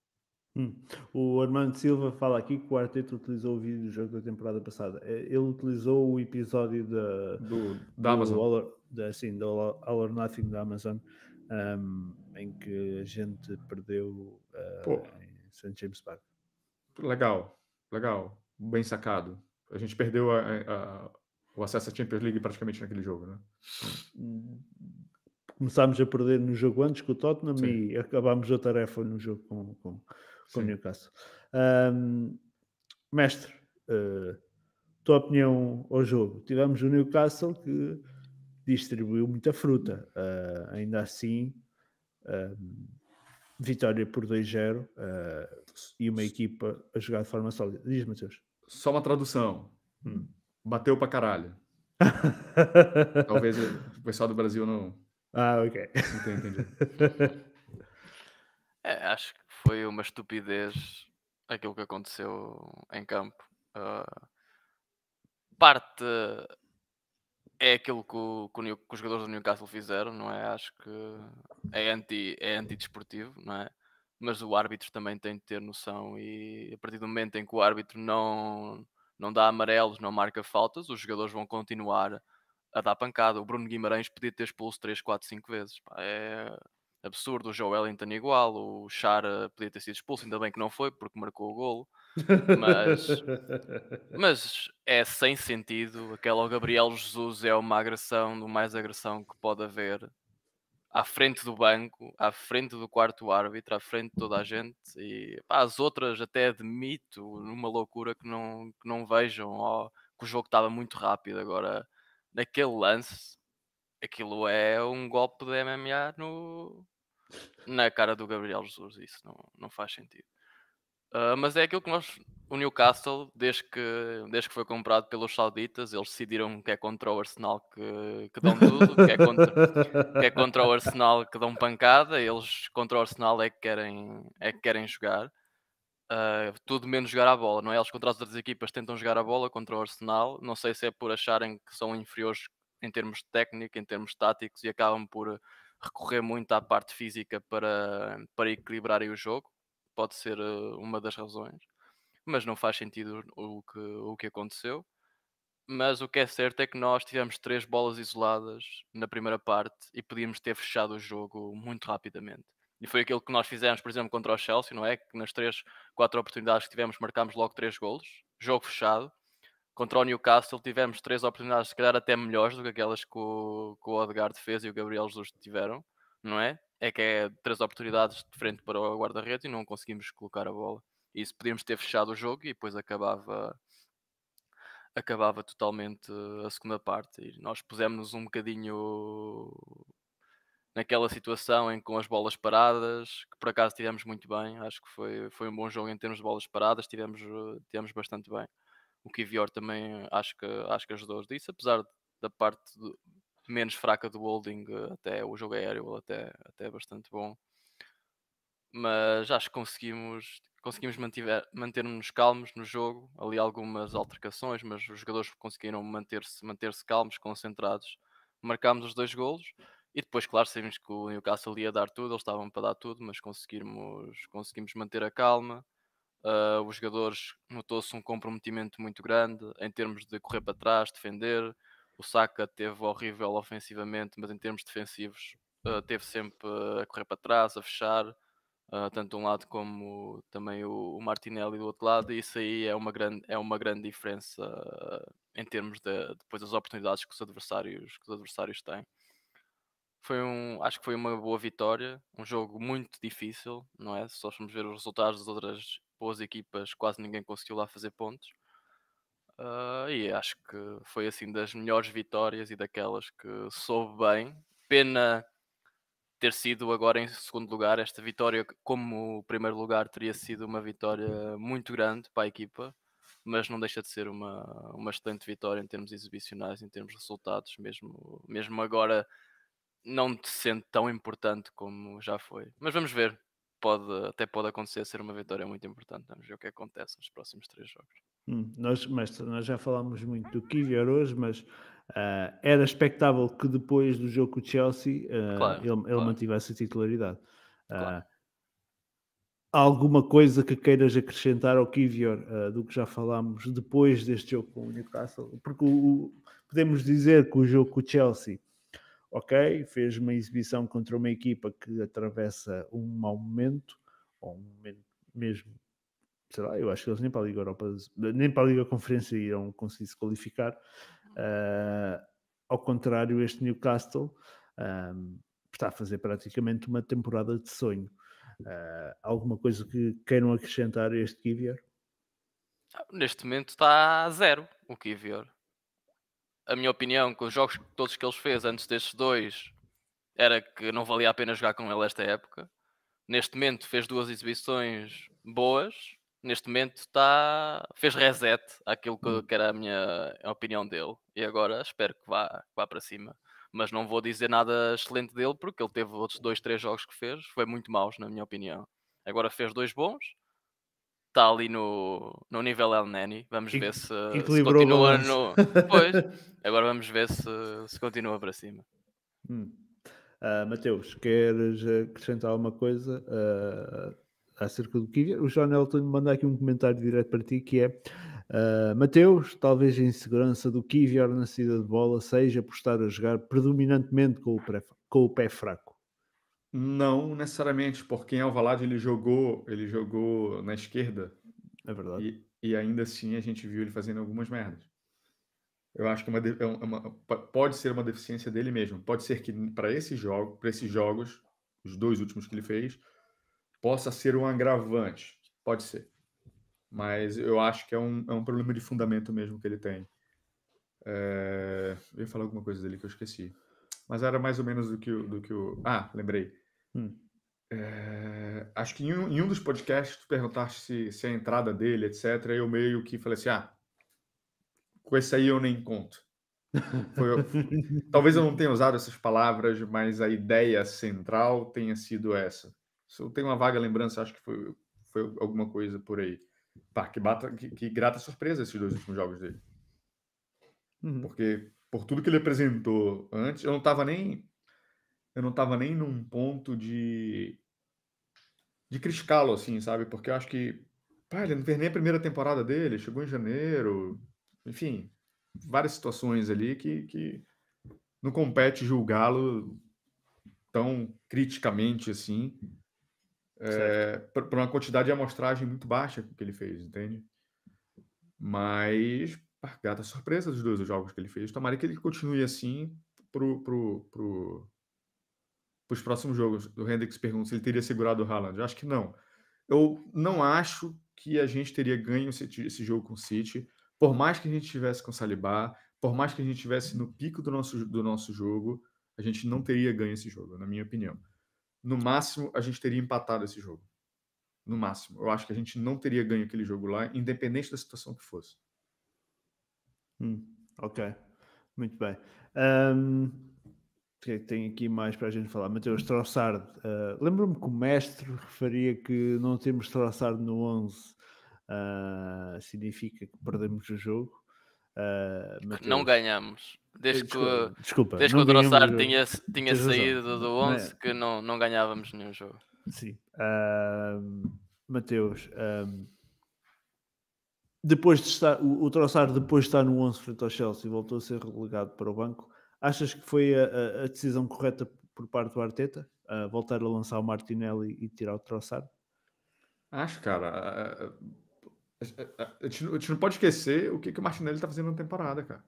Hum. O Armando Silva fala aqui que o Arteta utilizou o vídeo do jogo da temporada passada. Eh, ele utilizou o episódio da, do, da Amazon. All da, sim, do All or Nothing da Amazon, um, em que a gente perdeu uh, em St. James Park. Legal, legal, bem sacado. A gente perdeu a, a, o acesso à Champions League praticamente naquele jogo, né? Hum, começámos a perder no jogo antes com o Tottenham sim. e acabámos a tarefa no jogo com, com com o Newcastle. Um, mestre, uh, tua opinião ao jogo? Tivemos o Newcastle que distribuiu muita fruta, uh, ainda assim, uh, vitória por 2-0 uh, e uma equipa a jogar de forma sólida. Diz, Matheus. Só uma tradução. Hum. Bateu para caralho. *laughs* Talvez o pessoal do Brasil não. Ah, ok. Não tenha entendido. É, acho que foi uma estupidez aquilo que aconteceu em campo. Uh, parte é aquilo que, o, que, o, que, os jogadores do Newcastle fizeram, não é? Acho que é anti é antidesportivo, não é? Mas o árbitro também tem de ter noção e a partir do momento em que o árbitro não não dá amarelos, não marca faltas, os jogadores vão continuar a dar pancada. O Bruno Guimarães podia ter expulso 3, 4, 5 vezes. Pá, é, absurdo. O Joe Wellington igual, o Chara podia ter sido expulso, ainda bem que não foi, porque marcou o golo. Mas, *laughs* mas é sem sentido. Aquela Gabriel Jesus é uma agressão do mais agressão que pode haver à frente do banco, à frente do quarto árbitro, à frente de toda a gente. E pá, as outras até admito numa loucura que não, que não vejam, ó, que o jogo estava muito rápido. Agora, naquele lance, aquilo é um golpe de MMA no, na cara do Gabriel Jesus. Isso não, não faz sentido. Uh, mas é aquilo que nós, o Newcastle, desde que, desde que foi comprado pelos sauditas, eles decidiram que é contra o Arsenal que, que dão tudo, que é, contra, que é contra o Arsenal que dão pancada, eles contra o Arsenal é que querem, é que querem jogar. Uh, tudo menos jogar a bola, não é? Eles contra as outras equipas tentam jogar a bola contra o Arsenal. Não sei se é por acharem que são inferiores em termos de técnica, em termos táticos e acabam por recorrer muito à parte física para, para equilibrarem o jogo. Pode ser eh, uma das razões, mas não faz sentido o que, o que aconteceu. Mas o que é certo é que nós tivemos três bolas isoladas na primeira parte e podíamos ter fechado o jogo muito rapidamente. E foi aquilo que nós fizemos, por exemplo, contra o Chelsea, não é? Que nas três, quatro oportunidades que tivemos, marcámos logo três golos, jogo fechado contra o Newcastle tivemos três oportunidades, se calhar até melhores do que aquelas que o, que o Odegaard fez e o Gabriel Jesus tiveram, não é? É que é três oportunidades de frente para o guarda-redes e não conseguimos colocar a bola. Isso podíamos ter fechado o jogo e depois acabava acabava totalmente a segunda parte e nós pusemos um bocadinho naquela situação em com as bolas paradas, que por acaso tivemos muito bem, acho que foi, foi um bom jogo em termos de bolas paradas, tivemos, tivemos bastante bem. O Kivior também acho que, acho que ajudou disso, apesar da parte menos fraca do holding, até o jogo aéreo até, até é bastante bom. Mas acho que conseguimos, conseguimos manter-nos calmos no jogo. Ali algumas altercações, mas os jogadores conseguiram manter-se manter calmos, concentrados. Marcámos os dois golos. E depois, claro, sabemos que o Newcastle ia dar tudo, eles estavam para dar tudo, mas conseguimos, conseguimos manter a calma. Uh, os jogadores notou-se um comprometimento muito grande em termos de correr para trás, defender. O Saka teve horrível ofensivamente, mas em termos defensivos uh, teve sempre a correr para trás, a fechar, uh, tanto de um lado como também o, o, Martinelli do outro lado. E isso aí é uma grande, é uma grande diferença em termos de depois das oportunidades que os adversários, que os adversários têm. Foi um, acho que foi uma boa vitória, um jogo muito difícil, não é? Se nós formos ver os resultados das outras boas equipas, quase ninguém conseguiu lá fazer pontos. Uh, e acho que foi assim das melhores vitórias e daquelas que soube bem. Pena ter sido agora em segundo lugar. Esta vitória, como primeiro lugar, teria sido uma vitória muito grande para a equipa, mas não deixa de ser uma, uma excelente vitória em termos exibicionais, em termos de resultados, mesmo, mesmo agora não te sente tão importante como já foi. Mas vamos ver, pode, até pode acontecer ser uma vitória muito importante. Vamos ver o que acontece nos próximos três jogos. Hum, nós, mestre, nós já falámos muito do Kivior hoje, mas uh, era expectável que depois do jogo com o Chelsea uh, claro, ele, ele claro. mantivesse a titularidade. Uh, claro. alguma coisa que queiras acrescentar ao Kivior do que já falámos depois deste jogo com o Newcastle? Porque o, podemos dizer que o jogo com o Chelsea, ok, fez uma exibição contra uma equipa que atravessa um mau momento, ou um momento mesmo, sei lá, eu acho que eles nem para a Liga Europa, nem para a Liga Conferência irão conseguir se qualificar. Uh, ao contrário, este Newcastle um, está a fazer praticamente uma temporada de sonho. Uh, alguma coisa que queiram acrescentar a este Kivior? Ah, neste momento está a zero o Kivior. A minha opinião, com os jogos todos que ele fez antes destes dois, era que não valia a pena jogar com ele esta época. Neste momento fez duas exibições boas. Neste momento está fez reset àquilo que, hum. que era a minha opinião dele. E agora espero que vá, que vá para cima mas não vou dizer nada excelente dele porque ele teve outros dois, três jogos que fez, foi muito maus, na minha opinião. Agora fez dois bons, está ali no, no nível El Nani. Vamos ver se, se continua no. *laughs* Pois, agora vamos ver se, se continua para cima. Hum. Uh, Mateus, queres acrescentar alguma coisa uh, acerca do Kivier? O John Elton manda aqui um comentário direto para ti que é Uh, Mateus, talvez a insegurança do Kivior na saída de bola seja por estar a jogar predominantemente com o, pré, com o pé fraco. Não necessariamente, porque em Alvalade ele jogou, ele jogou na esquerda. É verdade. E, e ainda assim a gente viu ele fazendo algumas merdas. Eu acho que é uma, é uma, pode ser uma deficiência dele mesmo. Pode ser que para esse jogo, para esses jogos, os dois últimos que ele fez, possa ser um agravante. Pode ser mas eu acho que é um, é um problema de fundamento mesmo que ele tem. É... Eu ia falar alguma coisa dele que eu esqueci. Mas era mais ou menos do que o. Do que o... Ah, lembrei. Hum. É... Acho que em um, em um, dos podcasts tu perguntaste se, se a entrada dele, etc. Eu meio que falei assim: ah, com esse aí eu nem conto. Foi, *laughs* talvez eu não tenha usado essas palavras, mas a ideia central tenha sido essa. Se eu tenho uma vaga lembrança, acho que foi, foi alguma coisa por aí. Pá, que, bata, que, que grata surpresa esses dois últimos jogos dele. Uhum. Porque por tudo que ele apresentou antes, eu não estava nem eu não tava nem num ponto de de criticá-lo assim, sabe? Porque eu acho que pá, ele não fez nem a primeira temporada dele, chegou em janeiro, enfim, várias situações ali que, que não compete julgá-lo tão criticamente assim é, por uma quantidade de amostragem muito baixa que ele fez, entende? Mas, gata surpresa dos dois jogos que ele fez. Tomara que ele continue assim pro, pro, pro, os próximos jogos. O Hendrix pergunta se ele teria segurado o Haaland. Eu acho que não. Eu não acho que a gente teria ganho esse, esse jogo com o City, por mais que a gente tivesse com o Saliba, por mais que a gente tivesse no pico do nosso, do nosso jogo, a gente não teria ganho esse jogo, na minha opinião no máximo, a gente teria empatado esse jogo. No máximo. Eu acho que a gente não teria ganho aquele jogo lá, independente da situação que fosse. Hum, ok. Muito bem. Um, o que é que tem aqui mais para a gente falar? Mateus Trossard. Uh, Lembro-me que o mestre referia que não temos Trossard no 11 uh, ah, significa que perdemos o jogo. Uh, não ganhamos. Desde que, desculpa, desde que o Drossard tinha, tinha saído do 11 é? que não, não ganhávamos nenhum jogo. Sim. Uh, Mateus, uh, depois de estar, o, o Trossard depois de estar no 11 frente ao Chelsea voltou a ser relegado para o banco. Achas que foi a, a decisão correta por parte do Arteta? Uh, voltar a lançar o Martinelli e tirar o Trossard? Acho, cara. A gente, a gente não pode esquecer o que, que o Martinelli está fazendo na temporada, cara.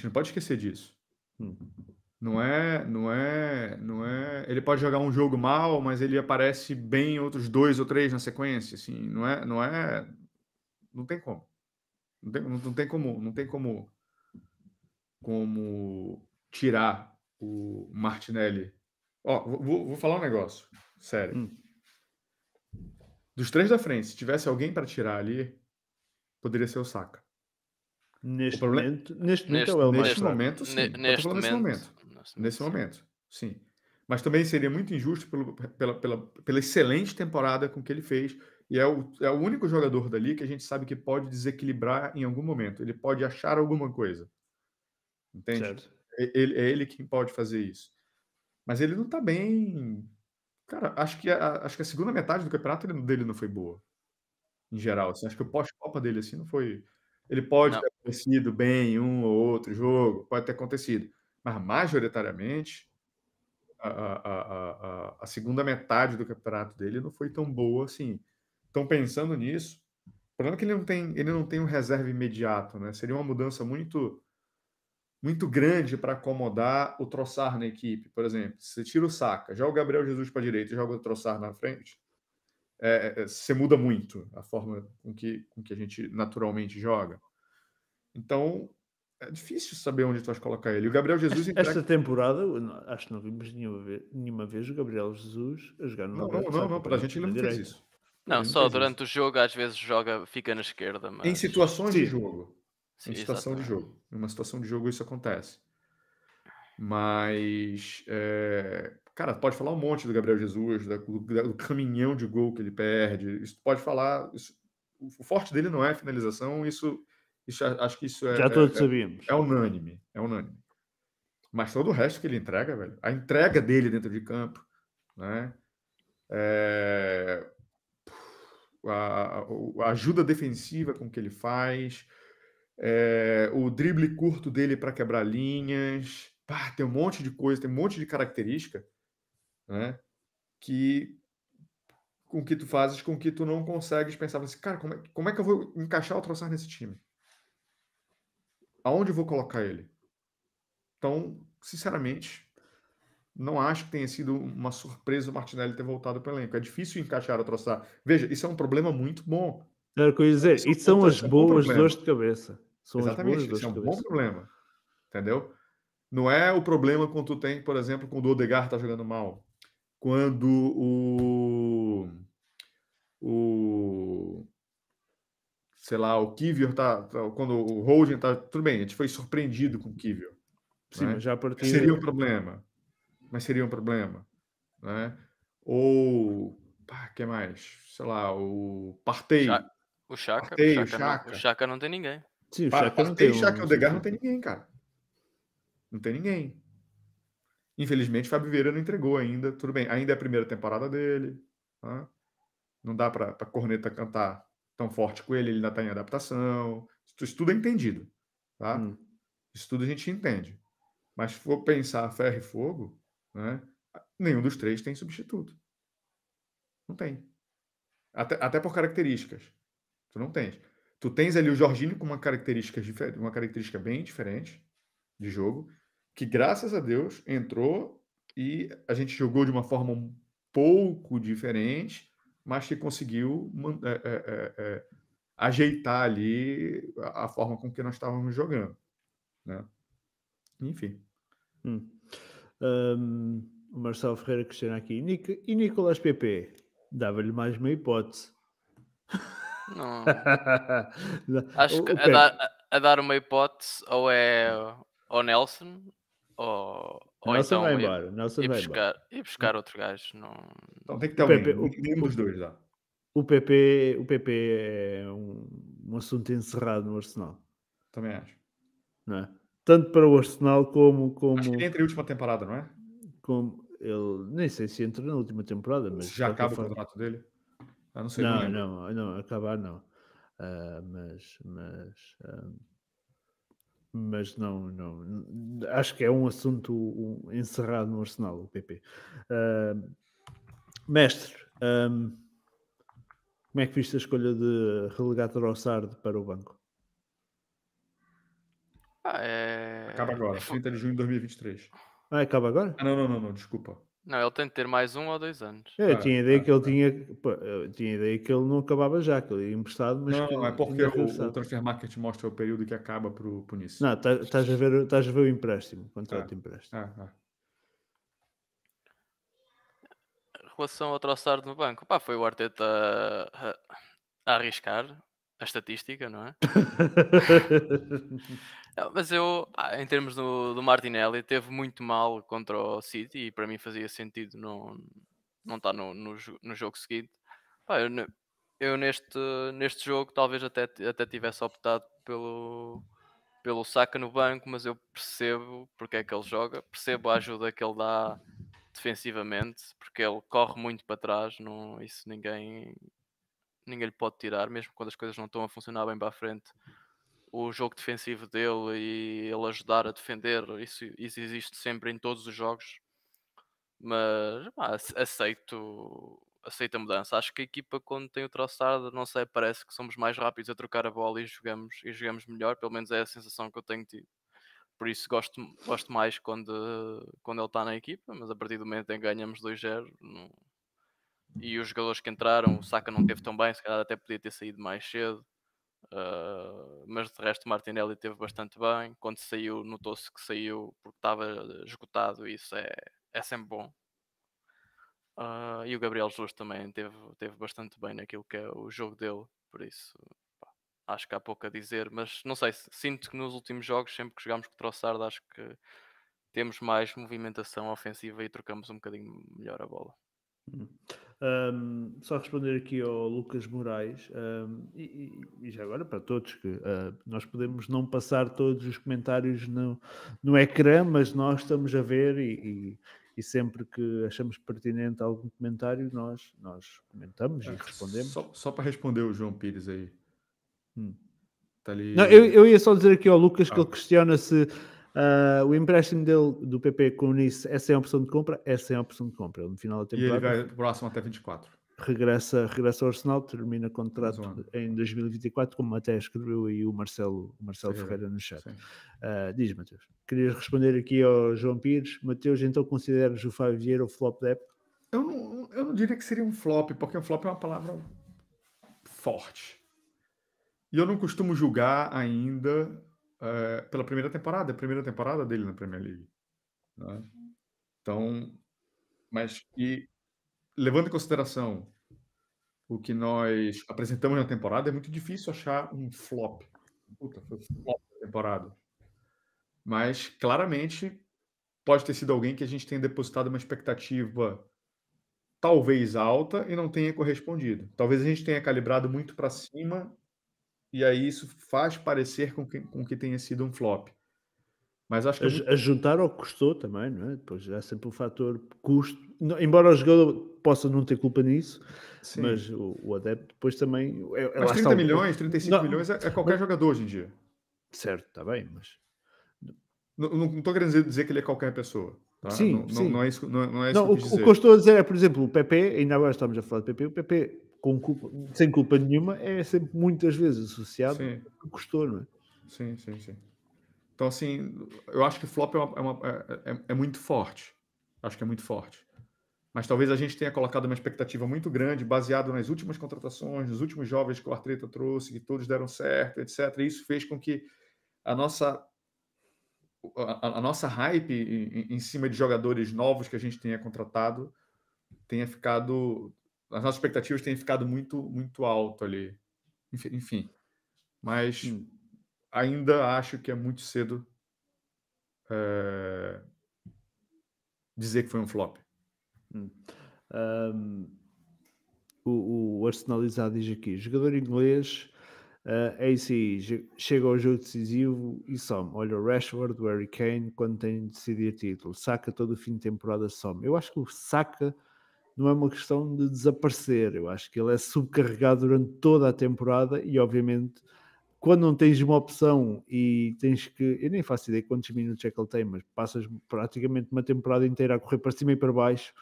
Gente não pode esquecer disso. Hum. Não é, não é, não é. Ele pode jogar um jogo mal, mas ele aparece bem outros dois ou três na sequência, assim. Não é, não é. Não tem como. Não tem, não tem como, não tem como, como tirar o Martinelli. Ó, vou, vou falar um negócio, sério. Hum. Dos três da frente, se tivesse alguém para tirar ali, poderia ser o Saka. Neste problema... momento, neste, neste, momento, é neste momento, sim. Neste, nesse momento. Nesse momento, sim. Mas também seria muito injusto pelo, pela, pela, pela excelente temporada com que ele fez. E é o, é o único jogador dali que a gente sabe que pode desequilibrar em algum momento. Ele pode achar alguma coisa. Entende? É ele, é ele quem pode fazer isso. Mas ele não está bem Cara, acho que a, acho que a segunda metade do campeonato dele não foi boa. Em geral, assim, acho que o pós-copa dele assim não foi. Ele pode Não. ter acontecido bem em um ou outro jogo, pode ter acontecido, mas majoritariamente a, a, a, a, segunda metade do campeonato dele não foi tão boa assim. Então, pensando nisso, o problema é que ele não tem, ele não tem um reserva imediato, né? Seria uma mudança muito muito grande para acomodar o Troçar na equipe, por exemplo. Se você tira o Saca, joga o Gabriel Jesus para a direita e joga o Troçar na frente, é, é, você muda muito a forma com que, com que a gente naturalmente joga. Então, é difícil saber onde tu vais colocar ele. E o Gabriel Jesus Esta entrega... temporada, não- acho que não vimos nenhuma vez, nenhuma vez o Gabriel Jesus a jogar no Não, não, de não, não, para a gente ele não fez direita. isso. Não, Ele só fez durante o jogo às vezes joga, fica na esquerda, mas... Em situações de Sim. jogo. Sim, em situação de exatamente. jogo. Em uma situação de jogo isso acontece. Mas, é, cara, pode falar um monte do Gabriel Jesus, do, do caminhão de gol que ele perde. Isso pode falar. isso- o forte dele não é a finalização, isso, isso acho que isso é, Já é- todos é- sabíamos. é unânime. É unânime. Mas todo o resto que ele entrega, velho, a entrega dele dentro de campo, né? É, a, a- a ajuda defensiva com que ele faz, é, o drible curto dele para quebrar linhas, pá, tem um monte de coisa, tem um monte de característica, né? Que com que tu fazes com que tu não consegues pensar assim, cara, como é, como é que eu vou encaixar o Trossard nesse time? Aonde eu vou colocar ele? Então, sinceramente, não acho que tenha sido uma surpresa o Martinelli ter voltado para o elenco. É difícil encaixar o Trossard. Veja, isso é um problema muito bom. Era o que eu ia dizer. Isso é Isso são as isso é um boas dores de cabeça. São boas Exatamente, isso é um bom cabeça. problema. Entendeu? Não é o problema quando tu tem, por exemplo, quando o Odegar tá jogando mal. Quando o. O. Sei lá, o Kivior tá, tá- Quando o Holding tá. Tudo bem, a gente foi surpreendido com o Kivior. Sim, né? já partir Seria um problema. Mas seria um problema. Né? Ou. Pá, que mais? Sei lá, o Partey. Já- O Chaka, Partey, o o Chaka, não, o Chaka não tem ninguém. Sim, o Chaka não Partey, tem Chaka e um Odegaard não tem ninguém, cara. Não tem ninguém. Infelizmente, Fábio Vieira não entregou ainda. Tudo bem, ainda é a primeira temporada dele. tá? Não dá para a corneta cantar tão forte com ele, ele ainda está em adaptação. Isso, tudo é entendido. Tá? Hum. Isso tudo a gente entende. Mas se for pensar ferro e fogo, né, nenhum dos três tem substituto. Não tem. Até, até por características. Tu não tens. Tu tens ali o Jorginho com uma característica, uma característica bem diferente de jogo, que graças a Deus entrou e a gente jogou de uma forma um pouco diferente, mas que conseguiu é, é, é, é, ajeitar ali a, a forma com que nós estávamos jogando. Né? Enfim. Hum. Hum, o Marcelo Ferreira questiona aqui. "E Nic- E Nicolas Pepe? Dava-lhe mais uma hipótese. Não, *laughs* acho que o a dar, a dar uma hipótese ou é o Nelson ou, ou Nelson então vai ir, embora. Nelson ir vai embora. buscar, ir buscar outro gajo. Não... Então tem que ter O o- Nenhum dos dois dá. O PP, o PP é um, um assunto encerrado no Arsenal, Também acho. não é? Tanto para o Arsenal como como, Acho que ele entra em última temporada, não é? como ele nem sei se entra na última temporada, mas Se já acaba o forma- contrato dele. Não sei. Não, não, não, acabar não. Ah, mas, mas, ah, mas não, não, acho que é um assunto um, encerrado no Arsenal, o PP. Ah, mestre, ahm, como é que viste a escolha de relegar Trossard para o banco? Ah, é... Acaba agora, é fu- 30 de junho de 2023. Ah, acaba agora? Ah, não, não, não, não, desculpa. Não, ele tem de ter mais um ou dois anos. Eu Ah, tinha ideia ah, que ele tinha, pô, eu tinha ideia que ele não acabava já, que ele ia emprestado, mas Não, que não, é porque ainda o, o regressava. Transfer Market mostra o período que acaba para o Nice. Não, tá- estás a ver, estás a ver o empréstimo, o contrato Ah. de empréstimo. Ah, ah. Em relação ao Trossard no banco, pá, foi o Arteta a, a arriscar a estatística, não é? *laughs* *laughs* Não, mas eu, ah, em termos do, do Martinelli, teve muito mal contra o City e para mim fazia sentido não, não estar no, no, jo- no jogo seguinte. Pá, eu, eu neste, neste jogo talvez até, até tivesse optado pelo, pelo Saka no banco, mas eu percebo porque é que ele joga, percebo a ajuda que ele dá defensivamente, porque ele corre muito para trás, não, isso ninguém, ninguém lhe pode tirar, mesmo quando as coisas não estão a funcionar bem para a frente. O jogo defensivo dele e ele ajudar a defender, isso, isso existe sempre em todos os jogos. Mas aceito, aceito a mudança. Acho que a equipa, quando tem o Trossard, não sei, parece que somos mais rápidos a trocar a bola e jogamos, e jogamos melhor. Pelo menos é a sensação que eu tenho tido por isso gosto, gosto mais quando, quando ele está na equipa, mas a partir do momento em que ganhamos 2-0 não... e os jogadores que entraram, o Saka não teve tão bem, se calhar até podia ter saído mais cedo, uh, mas de resto Martinelli teve bastante bem, quando saiu notou-se que saiu porque estava esgotado e isso é, é sempre bom. Uh, e o Gabriel Jesus também teve, teve bastante bem naquilo que é o jogo dele, por isso acho que há pouco a dizer, mas não sei, sinto que nos últimos jogos, sempre que jogamos com o Trossard, acho que temos mais movimentação ofensiva e trocamos um bocadinho melhor a bola. Um, só responder aqui ao Lucas Moraes um, e, e, já agora para todos que uh, nós podemos não passar todos os comentários no, no ecrã, mas nós estamos a ver e, e, e sempre que achamos pertinente algum comentário nós, nós comentamos é, e respondemos. Só, só para responder o João Pires aí, Hum. Tá ali... Não, eu, eu, ia só dizer aqui ao Lucas ah. que ele questiona se uh, o empréstimo dele do PP com o Nice é sem opção de compra, é sem opção de compra. No final da temporada. E ele vai próximo até 24. Regressa, regressa ao Arsenal, termina contrato em 2024, como até escreveu aí o Marcelo, o Marcelo Ferreira no chat. Uh, diz, Matheus. Querias responder aqui ao João Pires. Matheus, então consideras o Fábio Vieira o flop da época? Eu não, eu não diria que seria um flop, porque um flop é uma palavra forte. E eu não costumo julgar ainda é, pela primeira temporada, é a primeira temporada dele na Premier League. Né? Então, mas e levando em consideração o que nós apresentamos na temporada, é muito difícil achar um flop. Puta, foi um flop da temporada. Mas claramente pode ter sido alguém que a gente tenha depositado uma expectativa talvez alta e não tenha correspondido. Talvez a gente tenha calibrado muito para cima e aí isso faz parecer com que, com que tenha sido um flop. Mas acho que. A, é muito... a juntar ao que custou também, não é? Depois é sempre o um fator custo. Não, embora o jogador possa não ter culpa nisso, Sim. mas o, o, adepto depois também. É, é mas 30 milhões, 35 não, milhões é, é qualquer mas... jogador hoje em dia. Certo, está bem, mas. Não estou querendo dizer, que ele é qualquer pessoa. Tá? Sim, não, sim. Não, é isso, não, é isso não, que o, o, que eu estou a dizer é, por exemplo, o PP, ainda agora estamos a falar de PP, o PP culpa, sem culpa nenhuma, é sempre muitas vezes associado sim. a custou, não é? Sim, sim, sim. Então, assim, eu acho que flop é, uma, é, uma, é, é, é, muito forte. Acho que é muito forte. Mas talvez a gente tenha colocado uma expectativa muito grande, baseado nas últimas contratações, nos últimos jovens que o Arteta trouxe, que todos deram certo, etc. E isso fez com que a nossa a, a nossa hype em, em, cima de jogadores novos que a gente tenha contratado tenha ficado as nossas expectativas têm ficado muito, muito alto ali. Enfim, mas ainda acho que é muito cedo é, dizer que foi um flop. Hum. Um, o, o Arsenalizado diz aqui: jogador inglês, uh, eh, AC, chega ao jogo decisivo e some. Olha o Rashford, o Harry Kane, quando tem de decidir título, saca todo o fim de temporada, some. Eu acho que o saca não é uma questão de desaparecer. Eu acho que ele é subcarregado durante toda a temporada e, obviamente, quando não tens uma opção e tens que. Eu nem faço ideia quantos minutos é que ele tem, mas passas praticamente uma temporada inteira a correr para cima e para baixo.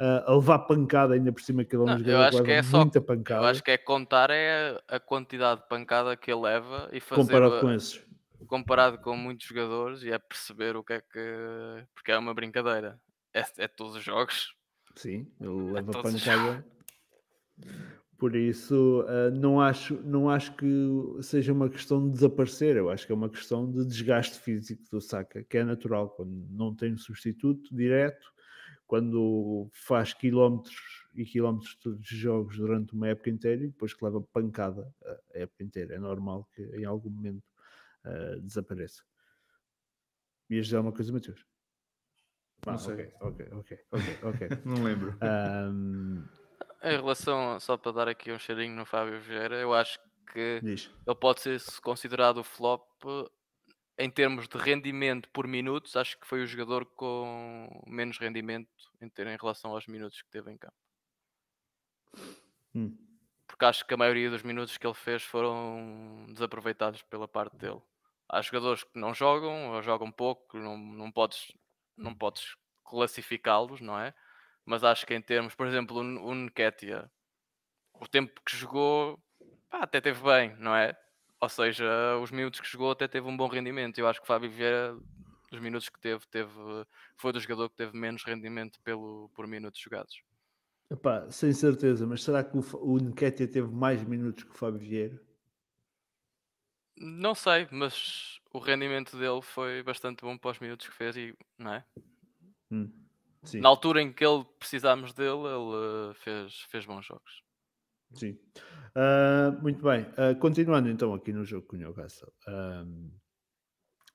Uh, a levar pancada ainda por cima que ele é não, eu acho que é só, pancada. Eu acho que é contar é a quantidade de pancada que ele leva e fazer comparado com esses. Comparado com muitos jogadores e é perceber o que é que. Porque é uma brincadeira. É, é todos os jogos, Sim, ele leva então, pancada. Por isso, uh, não, acho, não acho que seja uma questão de desaparecer, eu acho que é uma questão de desgaste físico do Saka, que é natural, quando não tem um substituto direto, quando faz quilómetros e quilómetros de jogos durante uma época inteira e depois que leva pancada a época inteira. É normal que em algum momento uh, desapareça. Ias dizer alguma coisa, Matheus? Não sei. Ok, ok, ok, ok. não lembro. *laughs* Um... Em relação, só para dar aqui um cheirinho no Fábio Vieira, eu acho que Diz. ele pode ser considerado flop em termos de rendimento por minutos, acho que foi o jogador com menos rendimento em, ter, em relação aos minutos que teve em campo. Hum. Porque acho que a maioria dos minutos que ele fez foram desaproveitados pela parte dele. Há jogadores que não jogam, ou jogam pouco, não, não podes, não podes classificá-los, não é? Mas acho que em termos, por exemplo, o Nketia, o tempo que jogou, pá, até teve bem, não é? Ou seja, os minutos que jogou até teve um bom rendimento. Eu acho que o Fábio Vieira, os minutos que teve, teve foi do jogador que teve menos rendimento pelo, por minutos jogados. Epá, sem certeza, mas será que o, o Nketiah teve mais minutos que o Fábio Vieira? Não sei, mas o rendimento dele foi bastante bom para os minutos que fez e não é? Hum, Na altura em que ele precisámos dele, ele fez, fez bons jogos. Sim. Uh, muito bem. Uh, continuando então aqui no jogo com o Newcastle. Uh,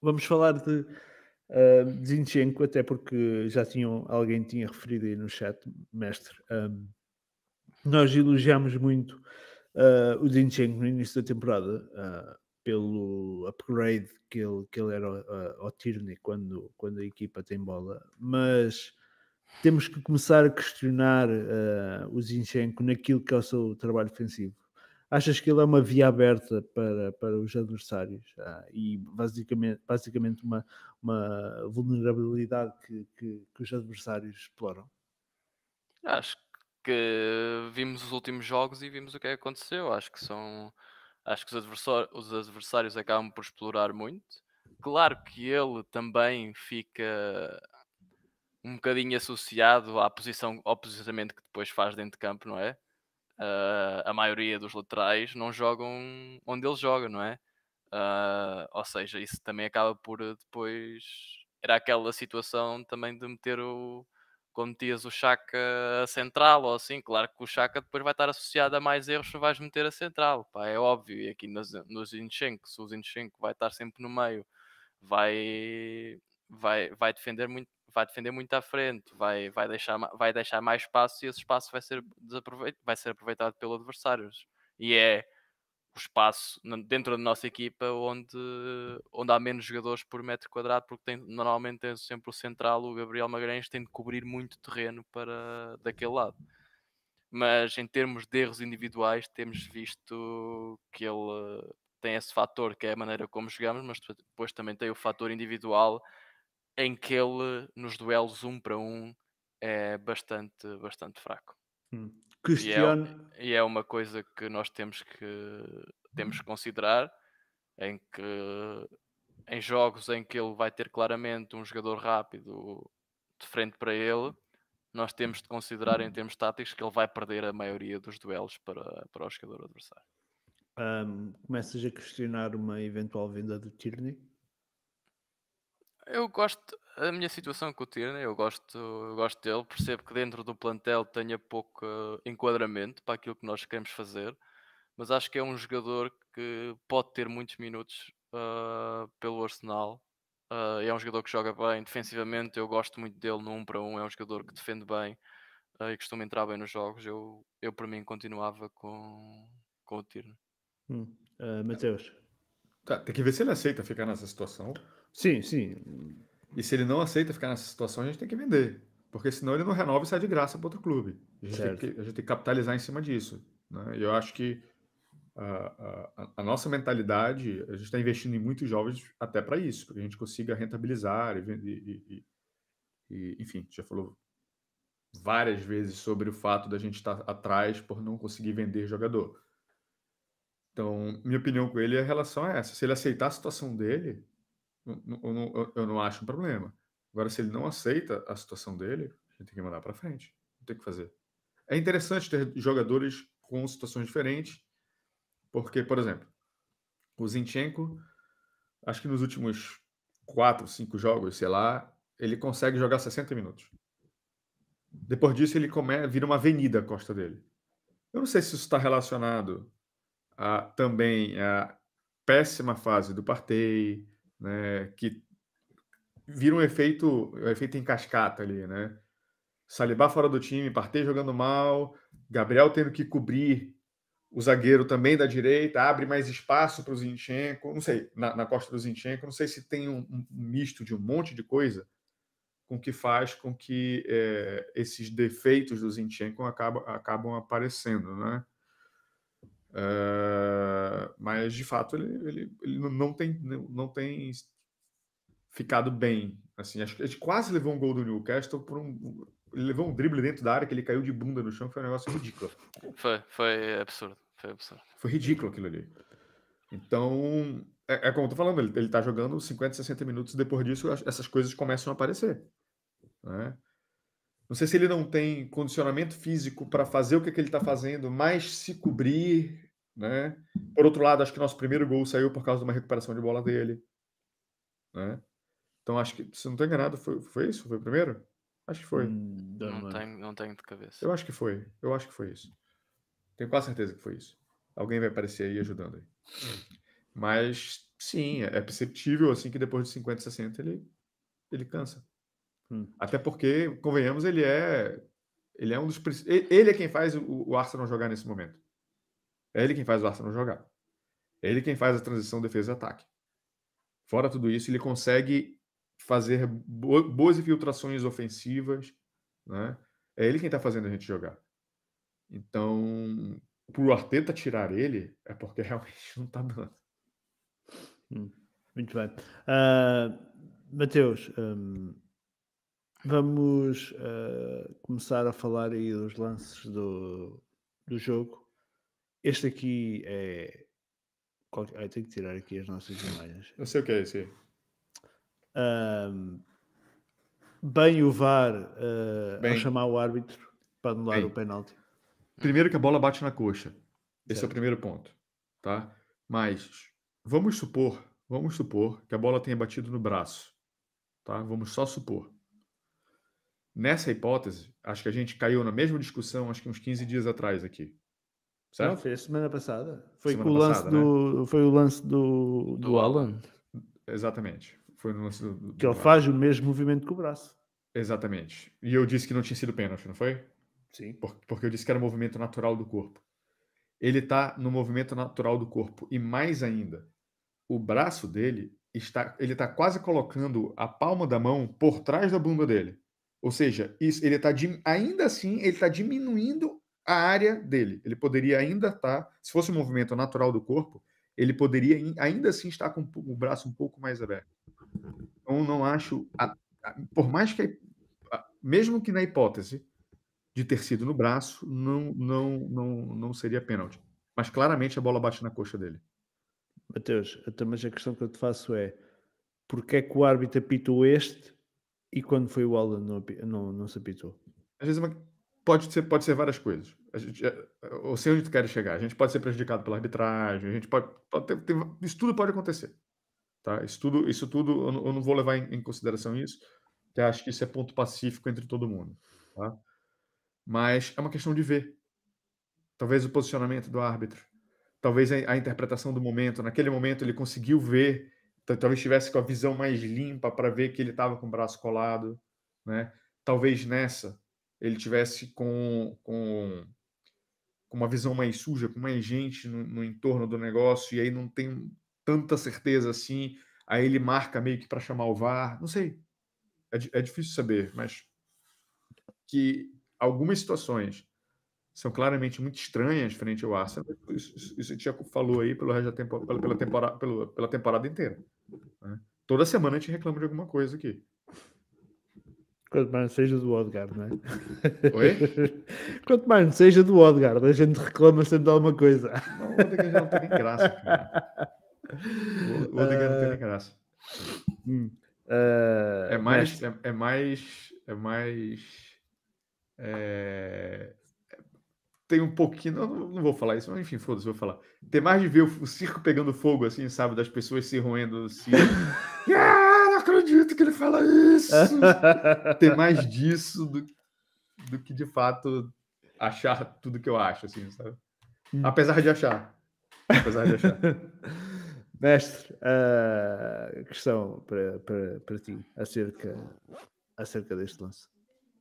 vamos falar de uh, Zinchenko, até porque já tinham, alguém tinha referido aí no chat, mestre. Nós elogiamos muito o Zinchenko no início da temporada pelo upgrade que ele, que ele era ao, Tierney quando, quando a equipa tem bola, mas temos que começar a questionar uh, o Zinchenko naquilo que é o seu trabalho defensivo. Achas que ele é uma via aberta para, para os adversários uh, e basicamente, basicamente uma, uma vulnerabilidade que, que, que os adversários exploram? Acho que vimos os últimos jogos e vimos o que é aconteceu. Acho que são. Acho que os adversários, os adversários acabam por explorar muito. Claro que ele também fica um bocadinho associado à posição, ao posicionamento que depois faz dentro de campo, não é? Uh, a maioria dos laterais não jogam onde ele joga, não é? Uh, ou seja, isso também acaba por eh, depois. Era aquela situação também de meter o. Quando metias o Chaka a central ou assim, claro que o Chaka depois vai estar associado a mais erros se vais meter a central, pá, é óbvio. E aqui nos, nos Zinchenko, se o Zinchenko vai estar sempre no meio, vai, vai, vai defender muito vai defender muito à frente, vai, vai, deixar, vai deixar mais espaço e esse espaço vai ser, vai ser aproveitado pelos adversários. E é o espaço dentro da nossa equipa onde, onde há menos jogadores por metro quadrado, porque tem, normalmente tem sempre o central, o Gabriel Magalhães, tem de cobrir muito terreno para daquele lado. Mas em termos de erros individuais, temos visto que ele tem esse fator que é a maneira como jogamos, mas depois também tem o fator individual em que ele nos duelos um para um é bastante, bastante fraco. Hum. E, é, e, é, uma coisa que nós temos que, temos que considerar em que em jogos em que ele vai ter claramente um jogador rápido de frente para ele, nós temos de considerar em termos táticos que ele vai perder a maioria dos duelos para, para o jogador adversário. Um, começas a questionar uma eventual venda do Tierney? Eu gosto, a minha situação com o Tierney, eu gosto, eu gosto dele, percebo que dentro do plantel tenha pouco uh, enquadramento para aquilo que nós queremos fazer, mas acho que é um jogador que pode ter muitos minutos uh, pelo Arsenal. Uh, é um jogador que joga bem defensivamente, eu gosto muito dele no 1 um para 1, um, é um jogador que defende bem e costuma entrar bem nos jogos. Eu, eu para mim continuava com, com o Tierney. Hum. Mateus? Tá, tem que ver se ele aceita ficar nessa situação. Sim, sim. E se ele não aceita ficar nessa situação, a gente tem que vender. Porque senão ele não renova e sai de graça para outro clube. A gente, tem que, a gente tem que capitalizar em cima disso. Né? E eu acho que a, a, a, nossa mentalidade, a gente está investindo em muitos jovens até para isso, para que a gente consiga rentabilizar e, e, e, enfim, já falou várias vezes sobre o fato da gente estar tá atrás por não conseguir vender jogador. Então, minha opinião com ele, a relação é essa. Se ele aceitar a situação dele, eu não, eu não acho um problema. Agora, se ele não aceita a situação dele, a gente tem que mandar para frente. Não tem que fazer. É interessante ter jogadores com situações diferentes, porque, por exemplo, o Zinchenko, acho que nos últimos quatro, cinco jogos, sei lá, ele consegue jogar 60 minutos. Depois disso, ele come, vira uma avenida a costa dele. Eu não sei se isso está relacionado a, também à péssima fase do Partey, né, que vira um efeito, um efeito em cascata ali, né? Saliba fora do time, Partey jogando mal, Gabriel tendo que cobrir o zagueiro também da direita, abre mais espaço para o Zinchenko, não sei, na, na costa do Zinchenko, não sei se tem um, um, misto de um monte de coisa com que faz com que é, esses defeitos do Zinchenko acabam, acabam aparecendo, né? É, mas de fato ele, ele, ele não, tem, não tem ficado bem. Assim, acho que gente quase levou um gol do Newcastle por um. Ele levou um drible dentro da área que ele caiu de bunda no chão, foi um negócio ridículo. Foi, foi absurdo. Foi absurdo. Foi ridículo aquilo ali. Então, é, é como eu tô falando, ele, ele tá jogando 50, 60 minutos, depois disso essas coisas começam a aparecer. Né? Não sei se ele não tem condicionamento físico para fazer o que, que ele está fazendo, mas se cobrir. Né? Por outro lado, acho que nosso primeiro gol saiu por causa de uma recuperação de bola dele. Né? Então acho que, se não estou enganado, foi, foi isso? Foi o primeiro? Acho que foi. Hum, não, tenho, não tenho de cabeça. Eu acho que foi. Eu acho que foi isso. Tenho quase certeza que foi isso. Alguém vai aparecer aí ajudando aí. Mas sim, é perceptível assim que depois de 50, 60 ele, ele cansa. Hum. Até porque, convenhamos, ele é ele é um dos ele é quem faz o, o Arsenal jogar nesse momento. É ele quem faz o Arsenal jogar. É ele quem faz a transição defesa-ataque. Fora tudo isso, ele consegue fazer boas infiltrações ofensivas, né? É ele quem está fazendo a gente jogar. Então, pro Arteta tirar ele, é porque *laughs* realmente não está dando. Hum, muito bem. Uh, Mateus, um, vamos uh, começar a falar aí dos lances do, do jogo. Este aqui é. Ai, tenho que tirar aqui as nossas imagens. Eu sei o que é esse. Um, bem o VAR uh, bem. a chamar o árbitro para anular bem. o penalti. Primeiro que a bola bate na coxa. Esse certo. é o primeiro ponto, tá? Mas vamos supor, vamos supor que a bola tenha batido no braço, tá? Vamos só supor. Nessa hipótese, acho que a gente caiu na mesma discussão, acho que uns 15 dias atrás aqui. Certo? Não, a semana passada. Foi, semana o, lance passada, do, né? foi o lance do, do, do Alan. Exatamente. Foi no lance do, do que ele faz o mesmo movimento com o braço. Exatamente. E eu disse que não tinha sido pênalti, não foi? Sim. Porque eu disse que era movimento natural do corpo. Ele está no movimento natural do corpo. E mais ainda, o braço dele está. Ele está quase colocando a palma da mão por trás da bunda dele. Ou seja, isso, ele está ainda assim, ele está diminuindo a área dele. Ele poderia ainda estar, tá, se fosse um movimento natural do corpo, ele poderia ainda assim estar com o braço um pouco mais aberto. Então, não acho, por mais que, mesmo que na hipótese de ter sido no braço, não, não, não, não seria pênalti. Mas claramente a bola bate na coxa dele. Mateus, mas a questão que eu te faço é porque é que o árbitro apitou este e quando foi o Alan não, não, não se apitou? Às vezes é pode ser, pode ser várias coisas. A gente, ou sei onde tu queres chegar. A gente pode ser prejudicado pela arbitragem, a gente pode, pode ter, ter, isso tudo pode acontecer. Tá? Isso tudo, isso tudo eu, não, eu não vou levar em, em consideração isso, que acho que isso é ponto pacífico entre todo mundo. Tá? Mas é uma questão de ver. Talvez o posicionamento do árbitro, talvez a, a interpretação do momento. Naquele momento ele conseguiu ver, talvez tivesse com a visão mais limpa para ver que ele estava com o braço colado. Né? Talvez nessa ele tivesse com, com, com uma visão mais suja, com mais gente no, no entorno do negócio, e aí não tem tanta certeza assim. Aí ele marca meio que para chamar o VAR. Não sei. É, é difícil saber, mas que algumas situações são claramente muito estranhas frente ao Arsenal. Isso, isso já falou aí pelo resto da tempo, pela, pela, temporada, pela, pela temporada inteira. Né? Toda semana a gente reclama de alguma coisa aqui. Quanto mais não seja do Odgard, não é? Oi? *laughs* Quanto mais não seja do Odgard, a gente reclama sempre de alguma coisa. Não, o Odgard não tem nem graça, cara. O Odgard não tem nem graça. Hum. Uh, é mais. Mas... É, é mais. É mais é... Tem um pouquinho, não, não vou falar isso, mas enfim, foda-se, vou falar. Tem mais de ver o, o, circo pegando fogo, assim, sabe? Das pessoas se roendo assim. *laughs* ah, não acredito que ele fala isso! *laughs* Tem mais disso do, do que de fato achar tudo que eu acho, assim, sabe? Hum. Apesar de achar. Apesar de achar. *laughs* Mestre, uh, questão para, para, para ti acerca, acerca deste lance.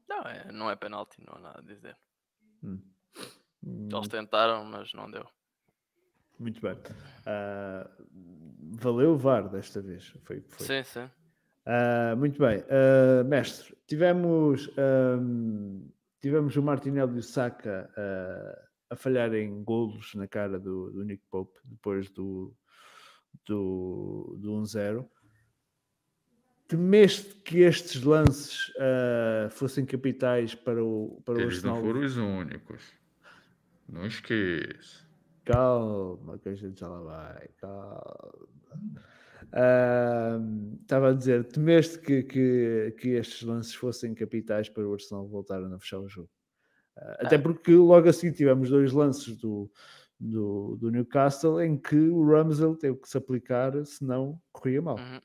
Não, é, não é penalti, não há nada a dizer. Hum. Eles tentaram, mas não deu. Muito bem. Uh, valeu o VAR desta vez. Foi, foi. Sim, sim. Uh, muito bem. Uh, mestre, tivemos, um, tivemos o Martinelli e o Saka a falharem golos na cara do, do Nick Pope depois do, do, do 1-0. Temeste que estes lances fossem capitais para o, para Eles o Arsenal? não foram os únicos. Não esqueça. Calma, que a gente já lá vai. Calma. Estava a dizer, temeste que, que, que estes lances fossem capitais para o Arsenal voltar a fechar o jogo. Uh, até porque logo assim tivemos dois lances do, do, do, Newcastle em que o Ramsel teve que se aplicar, senão corria mal. Uhum.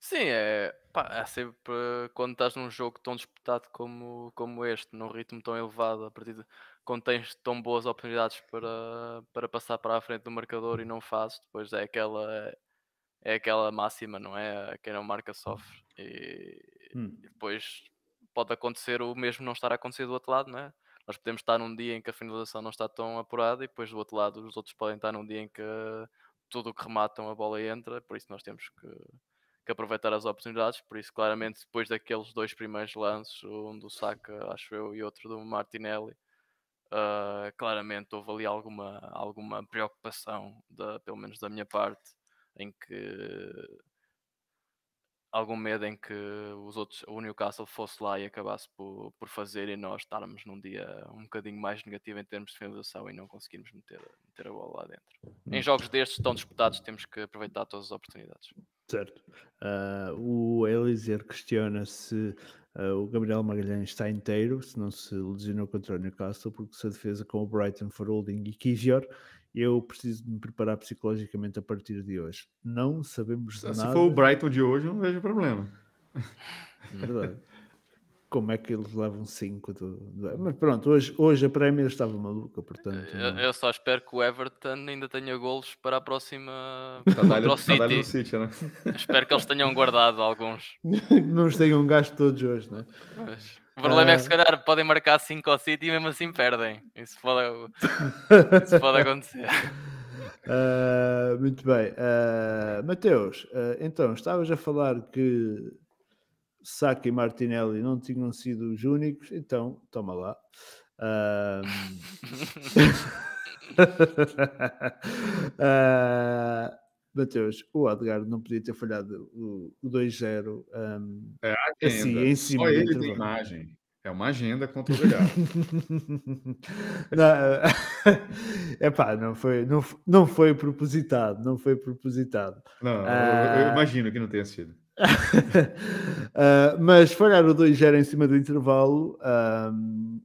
Sim, é, pá, é sempre quando estás num jogo tão disputado como, como este, num ritmo tão elevado, a partir de quando tens tão boas oportunidades para, para passar para a frente do marcador e não fazes, depois é aquela é aquela máxima, não é? Quem não marca sofre. E, hum. e, depois pode acontecer o mesmo não estar a acontecer do outro lado, não é? Nós podemos estar num dia em que a finalização não está tão apurada e depois do outro lado os outros podem estar num dia em que tudo o que rematam a bola entra, por isso nós temos que que aproveitar as oportunidades, por isso claramente depois daqueles dois primeiros lances, um do Saka, acho eu, e outro do Martinelli, uh, claramente houve ali alguma, alguma preocupação, da, pelo menos da minha parte, em que algum medo em que os outros, o Newcastle fosse lá e acabasse por, por fazer e nós estarmos num dia um bocadinho mais negativo em termos de finalização e não conseguirmos meter, meter a bola lá dentro. Em hum. jogos destes tão disputados temos que aproveitar todas as oportunidades. Certo. Uh, o Eliezer questiona se uh, o Gabriel Magalhães está inteiro, se não se lesionou contra o Newcastle, porque se a defesa com o Brighton for holding e Kivior, eu preciso me preparar psicologicamente a partir de hoje. Não sabemos se nada. Se for o Brighton de hoje, não vejo problema. Verdade como é que eles levam 5 do, Mas pronto, hoje, hoje a Premier estava maluca, portanto. Eu, eu, só espero que o Everton ainda tenha golos para a próxima contra o City. City né? espero que eles tenham guardado alguns. *laughs* não os tenham gasto todos hoje, não é? Mas, o problema é que se ah. calhar podem marcar 5 ao City e mesmo assim perdem. Isso pode, *laughs* Isso pode acontecer. Uh, muito bem, uh, Mateus, uh, então estavas a falar que Saka e Martinelli não tinham sido os únicos, então toma lá. Uh, *laughs* *laughs* Mateus, o Adgar não podia ter falhado o, o 2-0 um, é assim, em cima Só ele tem imagem. É uma agenda contra o Legal. é pá, não foi, não, não foi propositado, não foi propositado. Não, eu, eu imagino que não tenha sido uh, *laughs* mas falhar o 2-0 em cima do intervalo um,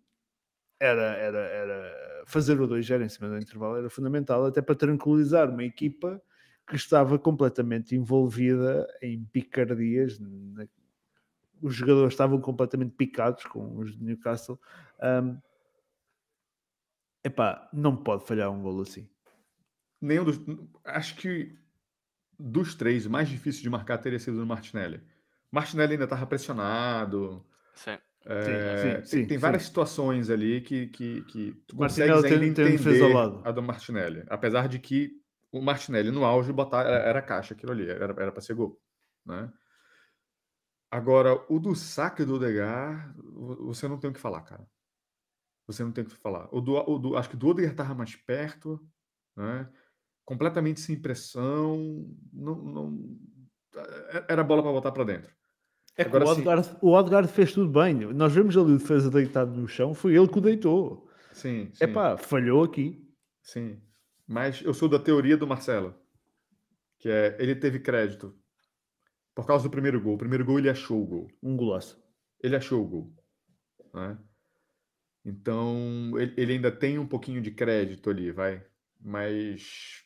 era, era, era fazer o 2-0 em cima do intervalo era fundamental até para tranquilizar uma equipa que estava completamente envolvida em picardias. Na... Os jogadores estavam completamente picados com os de Newcastle. Um, epá, não pode falhar um golo assim. Nenhum dos. Acho que dos três, o mais difícil de marcar teria sido o Martinelli. Martinelli ainda estava pressionado. Sim. É, sim, sim, tem, tem várias situações ali que, que, que tu consegues ainda tem, entender tem a do Martinelli. Apesar de que o Martinelli no auge botar, era, era caixa aquilo ali, era para ser gol. Né? Agora, o do saque do Odegar, você não tem o que falar, cara. Você não tem o que falar. O do, o do, acho que do Odegar estava mais perto, né? completamente sem pressão, não, não é, era bola para botar para dentro. É Agora, o, Odgaard, o Odgaard fez tudo bem. Nós vemos ali o defesa deitado no chão, foi ele que o deitou. Sim, sim. É pá, falhou aqui. Sim. Mas eu sou da teoria do Marcelo, que é ele teve crédito por causa do primeiro gol. O primeiro gol ele achou o gol. Um golaço. Ele achou o gol. Né? Então ele, ele ainda tem um pouquinho de crédito ali, vai. Mas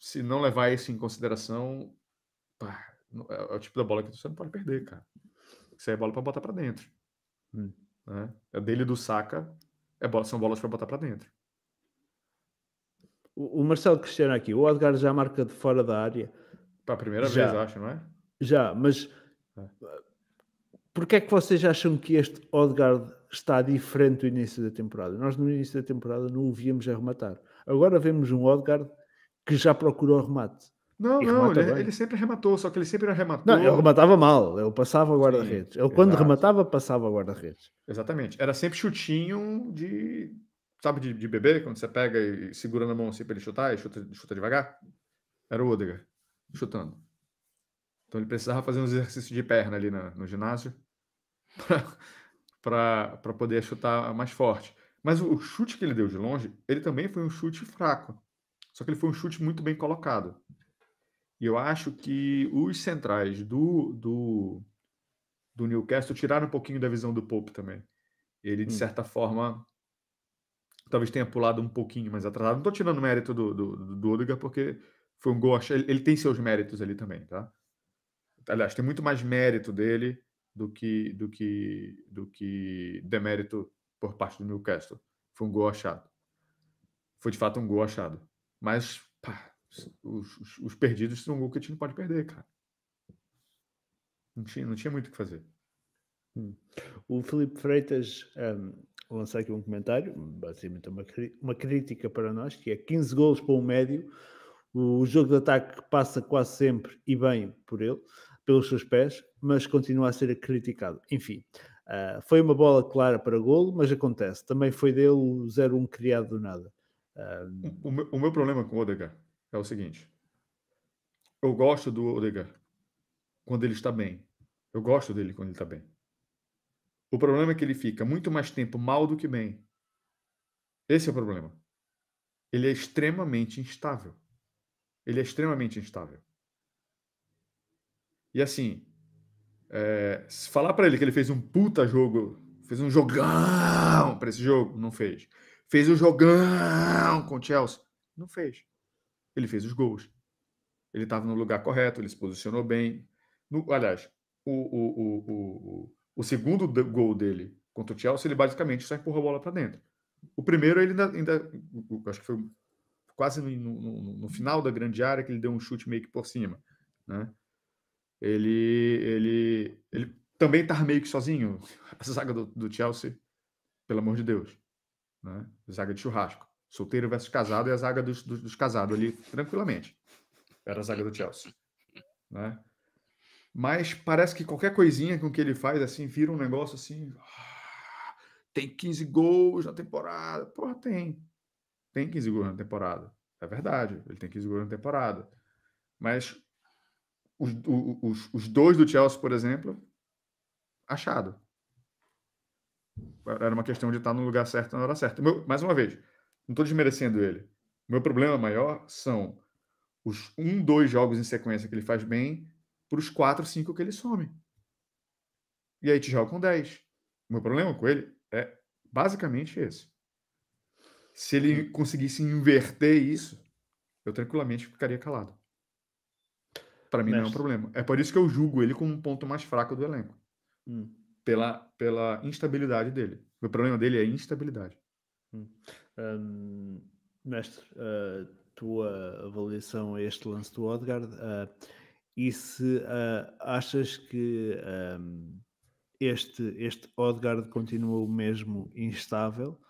se não levar isso em consideração, pá, é, é o tipo da bola que você não pode perder, cara. Isso aí é bola para botar para dentro. Hum. Né? É dele do saca, é bola, são bolas para botar para dentro. O, o Marcelo Cristiano aqui, o Edgar já marca de fora da área. Para a primeira já. vez, acho, não é? Já, mas é. porquê é que vocês acham que este Odegaard está diferente do início da temporada? Nós no início da temporada não o víamos a rematar. Agora vemos um Odegaard que já procurou remate. Não, não, ele, ele sempre arrematou, só que ele sempre arrematou. Não, ele rematava mal, ele passava o guarda-redes. Ele, quando exato. rematava, passava o guarda-redes. Exatamente. Era sempre chutinho de. Sabe, de, de bebê, quando você pega e segura na mão assim pra ele chutar e chuta, chuta devagar? Era o Odegaard chutando. Então ele precisava fazer um exercício de perna ali na- no ginásio *laughs* para poder chutar mais forte. Mas o, o chute que ele deu de longe, ele também foi um chute fraco. Só que ele foi um chute muito bem colocado. E eu acho que os centrais do, do, do Newcastle tiraram um pouquinho da visão do Pope também. Ele, de Hum. certa forma, talvez tenha pulado um pouquinho mais atrasado. Não estou tirando o mérito do, do, do, Odegaard, porque foi um gol. Ele, ele tem seus méritos ali também, tá? Aliás, tem muito mais mérito dele do que do que do que demérito por parte do Newcastle. Foi um gol achado. Foi de fato um gol achado. Mas pá, os, os- os perdidos são um gol que a gente não pode perder, cara. Não tinha, não tinha muito o que fazer. O Filipe Freitas um, lançou aqui um comentário, basicamente uma, uma crítica para nós, que é 15 golos para um médio. O jogo de ataque passa quase sempre e bem por ele, pelos seus pés, mas continua a ser criticado. Enfim, ah, foi uma bola clara para golo, mas acontece. Também foi dele o 0-1 criado do nada. O, o meu, o meu problema com o Odegaard é o seguinte. Eu gosto do Odegaard quando ele está bem. Eu gosto dele quando ele está bem. O problema é que ele fica muito mais tempo mal do que bem. Esse é o problema. Ele é extremamente instável. Ele é extremamente instável. E assim, é, falar para ele que ele fez um puta jogo, fez um jogão para esse jogo, não fez. Fez um jogão com o Chelsea, não fez. Ele fez os gols. Ele estava no lugar correto, ele se posicionou bem. No- aliás, o, o, o, o, o, segundo gol dele contra o Chelsea, ele basicamente só empurrou a bola para dentro. O primeiro, ele ainda, ainda acho que foi quase no, no- no- final da grande área que ele deu um chute meio que por cima, né? Ele, ele, ele também estava meio que sozinho. *laughs* A zaga do, do Chelsea, pelo amor de Deus, né? Zaga de churrasco. Solteiro versus casado é a zaga dos, dos, dos casados ali, tranquilamente. Era a zaga do Chelsea, né? Mas parece que qualquer coisinha com que ele faz, assim, vira um negócio assim. "Ah, Tem 15 gols na temporada. Porra, tem. Tem 15 gols na temporada. É verdade. Ele tem 15 gols na temporada. Mas os, os, os dois do Chelsea, por exemplo, achado. Era uma questão de estar no lugar certo na hora certa. Meu- mais uma vez, não estou desmerecendo ele. Meu problema maior são os um, dois jogos em sequência que ele faz bem para os quatro, cinco que ele some. E aí te joga com 10. O meu problema com ele é basicamente esse. Se ele conseguisse inverter isso, eu tranquilamente ficaria calado. Para mim não é um Mestre. problema. É por isso que eu julgo ele como um ponto mais fraco do elenco. hum. Pela, pela instabilidade dele. O problema dele é a instabilidade. Hum, mestre, a tua avaliação a este lance do Odegaard ah, e se ah, achas que hum, este, este Odegaard continua o mesmo instável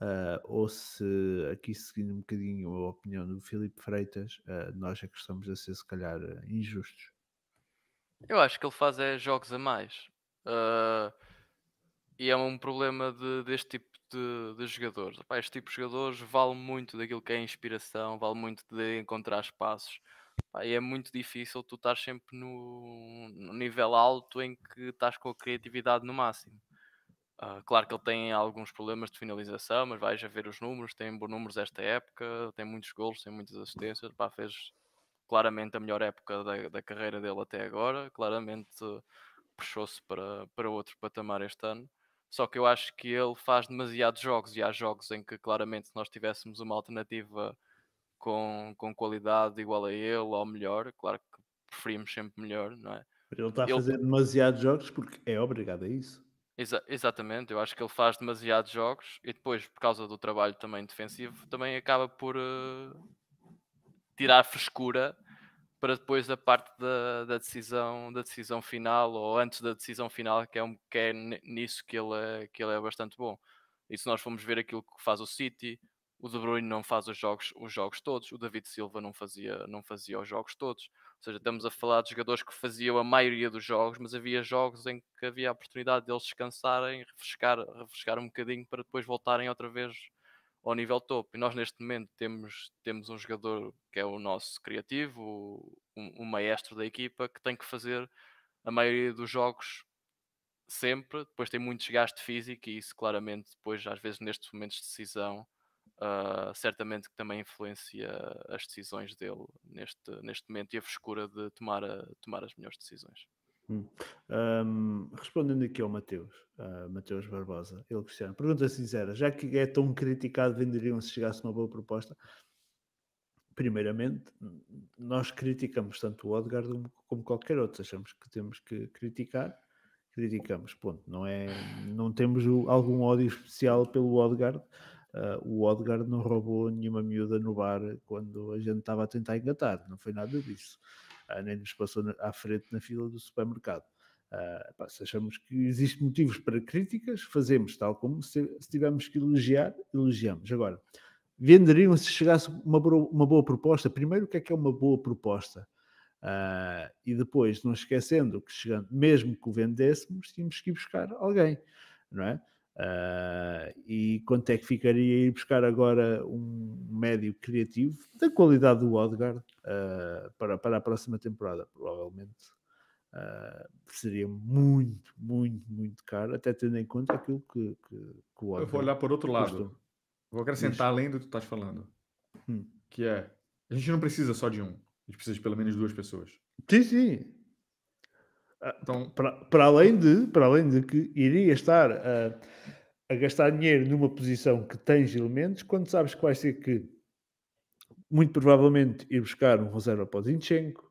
ah, ou se aqui seguindo um bocadinho a opinião do Filipe Freitas ah, nós é que estamos a ser se calhar injustos. Eu acho que ele faz é jogos a mais. E é um problema de- deste tipo de, de jogadores. Este tipo de jogadores vale muito daquilo que é inspiração, vale muito de encontrar espaços. E é muito difícil tu estar sempre no, no nível alto em que estás com a criatividade no máximo. Ah, claro que ele tem alguns problemas de finalização, mas vais a ver os números, tem bons números esta época, tem muitos gols, tem muitas assistências, pá, fez claramente a melhor época da, da carreira dele até agora, claramente puxou-se para, para outro patamar este ano. Só que eu acho que ele faz demasiados jogos e há jogos em que claramente se nós tivéssemos uma alternativa com, com qualidade igual a ele ou melhor, claro que preferimos sempre melhor, não é? Ele está a Ele- fazer demasiados jogos porque é obrigado a isso. Exa- exatamente, eu acho que ele faz demasiados jogos e depois, por causa do trabalho também defensivo, também acaba por eh, tirar frescura para depois a parte da, da decisão da decisão final ou antes da decisão final, que é, um, que é ni- nisso que ele é, que ele é bastante bom. E se nós formos ver aquilo que faz o City, o De Bruyne não faz os jogos, os jogos todos, o David Silva não fazia, não fazia os jogos todos. Ou seja, estamos a falar de jogadores que faziam a maioria dos jogos, mas havia jogos em que havia a oportunidade deles descansarem, refrescar, refrescar um bocadinho para depois voltarem outra vez ao nível topo. E nós neste momento temos, temos um jogador que é o nosso criativo, o, um, maestro da equipa, que tem que fazer a maioria dos jogos sempre, depois tem muito desgaste físico e isso claramente depois às vezes nestes momentos de decisão uh, certamente que também influencia as decisões dele neste, neste momento e a frescura de tomar, a, tomar as melhores decisões. Hum. Um, respondendo aqui ao Mateus, uh, Mateus Barbosa, ele Cristiano, pergunta sincera, já que é tão criticado, venderiam se chegasse uma boa proposta? Primeiramente, nós criticamos tanto o Odegaard como qualquer outro, achamos que temos que criticar, criticamos, ponto. Não, é, não temos algum ódio especial pelo Odegaard, Uh, o Odegaard não roubou nenhuma miúda no bar quando a gente estava a tentar engatar, não foi nada disso. Uh, nem nos passou na, à frente na fila do supermercado. Uh, pá, se achamos que existem motivos para críticas, fazemos, tal como se, se tivermos que elogiar, elogiamos. Agora, venderiam se chegasse uma, uma boa proposta. Primeiro, o que é que é uma boa proposta? Uh, e depois, não esquecendo que chegando, mesmo que o vendêssemos, tínhamos que ir buscar alguém, não é? Uh, e quanto é que ficaria ir buscar agora um médio criativo da qualidade do Odegaard uh, para, para a próxima temporada? Provavelmente uh, seria muito, muito, muito caro, até tendo em conta aquilo que, que, que o Odegaard. Eu vou olhar por outro lado. Custou. Vou acrescentar Isso. além do que tu estás falando, hum. que é a gente não precisa só de um, a gente precisa de pelo menos duas pessoas. Sim, sim. Ah, então, para, para, além de, para além de que iria estar a, a gastar dinheiro numa posição que tens elementos, quando sabes que vai ser que muito provavelmente ir buscar um reserva para o Zinchenko,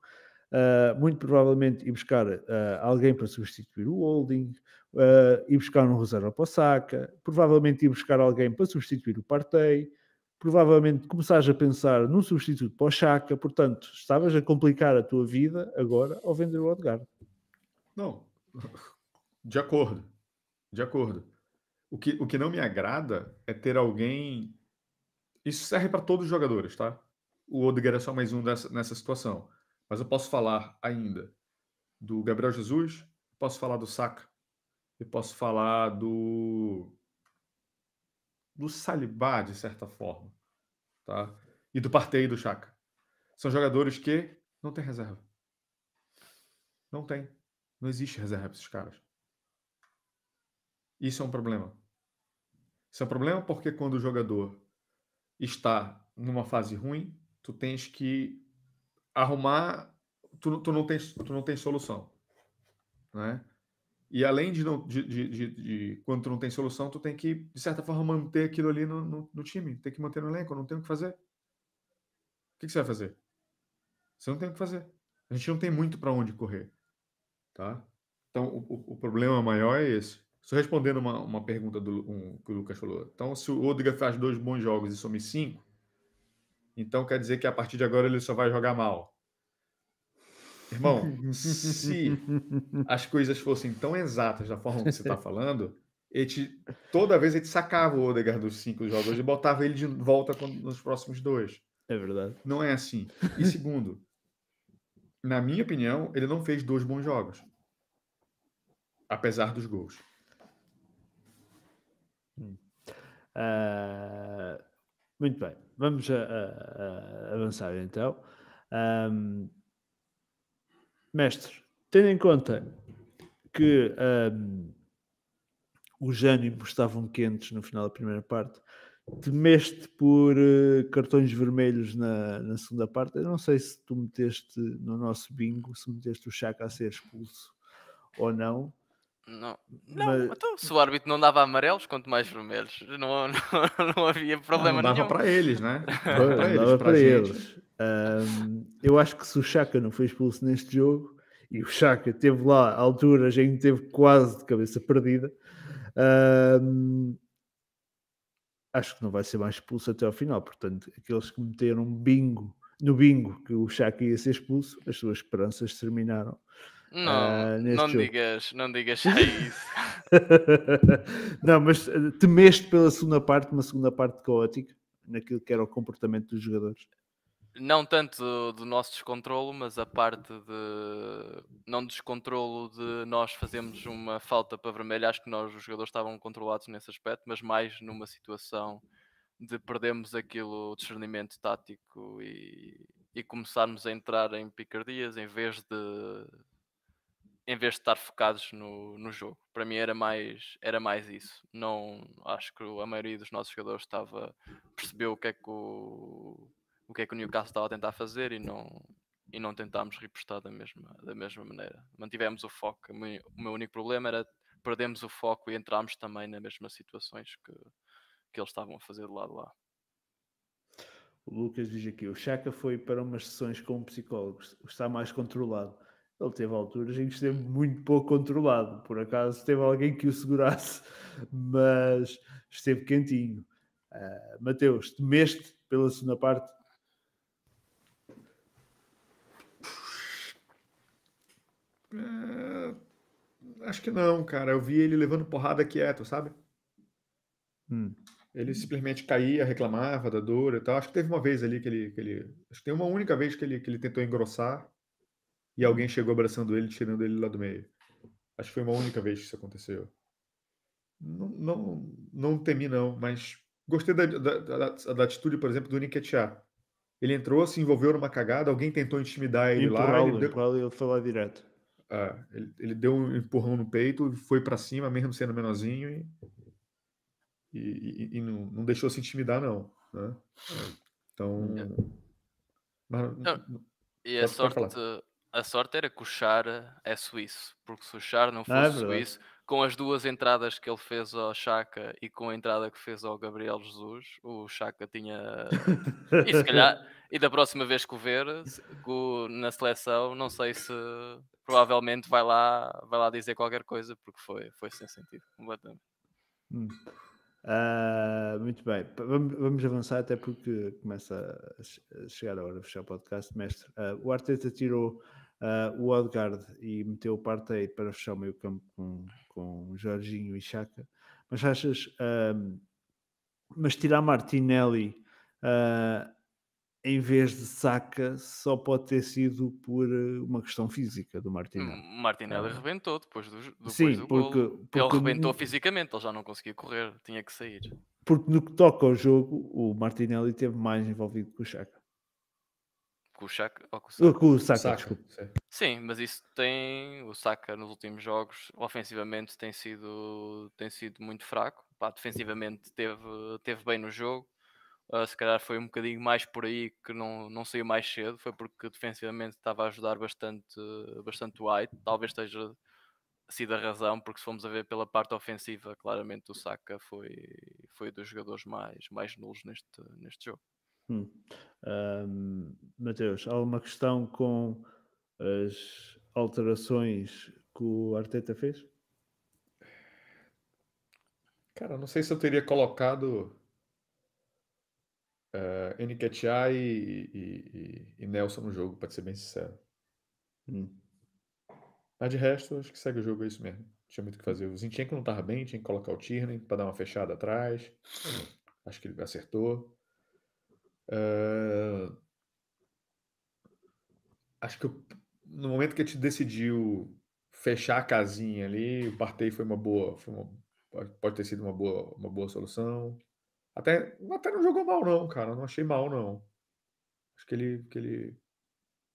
uh, muito provavelmente ir buscar uh, alguém para substituir o Holding, uh, ir buscar um reserva para o Saka, provavelmente ir buscar alguém para substituir o Partey, provavelmente começares a pensar num substituto para o Chaka, portanto, estavas a complicar a tua vida agora ao vender o Odegaard. Não, de acordo, de acordo. O que, o que não me agrada é ter alguém. Isso serve para todos os jogadores, tá? O Odegaard é só mais um dessa, nessa situação. Mas eu posso falar ainda do Gabriel Jesus, posso falar do Saka, e posso falar do do Salibá, de certa forma, tá? E do Partey e do Chaka. São jogadores que não tem reserva. Não tem. Não existe reserva para esses caras. Isso é um problema. Isso é um problema porque quando o jogador está numa fase ruim, tu tens que arrumar, tu, tu não tens, tu não tens solução, né? E além de, não, de, de, de, de, quando tu não tem solução, tu tem que, de certa forma, manter aquilo ali no, no, no time, tem que manter no elenco, não tem o que fazer. O que, que você vai fazer? Você não tem o que fazer. A gente não tem muito para onde correr. Tá? Então, o, o, problema maior é esse. Só respondendo uma, uma pergunta do, um, que o Lucas falou. Então, se o Odega faz dois bons jogos e some cinco, então quer dizer que a partir de agora ele só vai jogar mal. Irmão, se *laughs* as coisas fossem tão exatas da forma que você está *laughs* falando, ele toda vez ele sacava o Odegaard dos cinco jogos e botava ele de volta nos próximos dois. É verdade. Não é assim. E segundo, na minha opinião, ele não fez dois bons jogos. Apesar dos gols. Hum. Uh, muito bem. Vamos a, a, a avançar então. Um, mestre, tendo em conta que um, os ânimos estavam quentes no final da primeira parte, temeste por uh, cartões vermelhos na, na segunda parte. Eu não sei se tu meteste no nosso bingo, se meteste o Chaka a ser expulso ou não. Não, não mas... então, se o árbitro não dava amarelos, quanto mais vermelhos, não, *laughs* não, não havia problema não, não dava para eles, né? *laughs* Não para eles, dava para, para eles. Um, eu acho que se o Chaka não foi expulso neste jogo e o Chaka teve lá alturas em que teve quase de cabeça perdida, um, acho que não vai ser mais expulso até ao final. Portanto, aqueles que meteram bingo no bingo que o Chaka ia ser expulso, as suas esperanças terminaram. Não, uh, não digas, não digas *laughs* isso. *laughs* não, mas eh, temeste pela segunda parte, uma segunda parte caótica. naquilo que era o comportamento dos jogadores. Não tanto do, do nosso descontrolo, mas a parte de não descontrolo de nós fazermos uma falta para vermelho. Acho que nós, os jogadores, estavam controlados nesse aspecto, mas mais numa situação de perdermos aquilo, o discernimento tático e, e começarmos a entrar em picardias em vez de em vez de estar focados no, no jogo. Para mim era mais, era mais isso. Não acho que a maioria dos nossos jogadores estava percebeu o que é que o, o que é que o Newcastle estava a tentar fazer e não e não tentámos repostar da mesma, da mesma maneira. Mantivemos o foco. O meu, único problema era perdemos o foco e entramos também nas mesmas situações que, que eles estavam a fazer do lado lá. O Lucas diz aqui: o Chaka foi para umas sessões com um psicólogo, está mais controlado. Ele teve alturas em que esteve muito pouco controlado. Por acaso teve alguém que o segurasse, *laughs* mas esteve quentinho. Uh, Mateus, temeste pela segunda parte? Uh, acho que não, cara. Eu vi ele levando porrada quieto, sabe? Hum. Ele simplesmente caía, reclamava da dor e tal. Acho que teve uma vez ali que ele. Que ele acho que tem uma única vez que ele, que ele tentou engrossar e alguém chegou abraçando ele, tirando ele lá do meio. Acho que foi uma única vez que isso aconteceu. Não, não, não temi, não, mas gostei da, da, da, da atitude, por exemplo, do Nketiah. Ele entrou, se envolveu numa cagada, alguém tentou intimidar ele lá. Ele, deu... ele foi lá direto. Ah, ele, ele, deu um empurrão no peito, foi para cima, mesmo sendo menorzinho, e, e, e, e não, não, deixou se intimidar, não. Né? Então. É. Mas, não, e a sorte, a sorte era que o Char é suíço, porque se o Char não ah, é fosse suíço, com as duas entradas que ele fez ao Chaka e com a entrada que fez ao Gabriel Jesus, o Chaka tinha. e se calhar, *laughs* e da próxima vez que o ver na seleção, não sei se provavelmente vai lá, vai lá dizer qualquer coisa, porque foi, foi sem sentido, completamente. Hum. Uh, muito bem, vamos, vamos, avançar até porque começa a chegar a hora de fechar o podcast, mestre. Uh, o Arteta tirou uh, o Odegaard e meteu o Partey para fechar o meio campo com, com Jorginho e Chaka. Mas achas, mas tirar Martinelli em vez de Saka só pode ter sido por uma questão física do Martinelli. Martinelli uh, rebentou depois do, depois Sim, do porque, gol. Porque, ele rebentou fisicamente, ele já não conseguia correr, tinha que sair. Porque no que toca ao jogo, o Martinelli teve mais envolvido que o Chaka. Com o Saka ou com o Saka? Com o Saka, Saka desculpa. Sim. sim, mas isso tem. O Saka nos últimos jogos, ofensivamente, tem sido, tem sido muito fraco. Pá, defensivamente teve, teve bem no jogo. Uh, se calhar foi um bocadinho mais por aí que não, não saiu mais cedo. Foi porque defensivamente estava a ajudar bastante, bastante o White. Talvez esteja sido a razão, porque se formos a ver pela parte ofensiva, claramente o Saka foi, foi dos jogadores mais, mais nulos neste, neste jogo. Hum. Um, Mateus, alguma questão com as alterações que o Arteta fez? Cara, não sei se eu teria colocado uh, e, e, e, e, Nelson no jogo, para ser bem sincero. Hum. Mas de resto, acho que segue o jogo, é isso mesmo. Tinha muito o que fazer. O Zinchenko não estava bem, tinha que colocar o Tierney para dar uma fechada atrás. Acho que ele acertou. Uh, acho que eu, no momento que a gente decidiu fechar a casinha ali, o Partey foi uma boa, foi uma, pode ter sido uma boa, uma boa solução. Até, até não jogou mal não, cara, não achei mal não. Acho que ele, que ele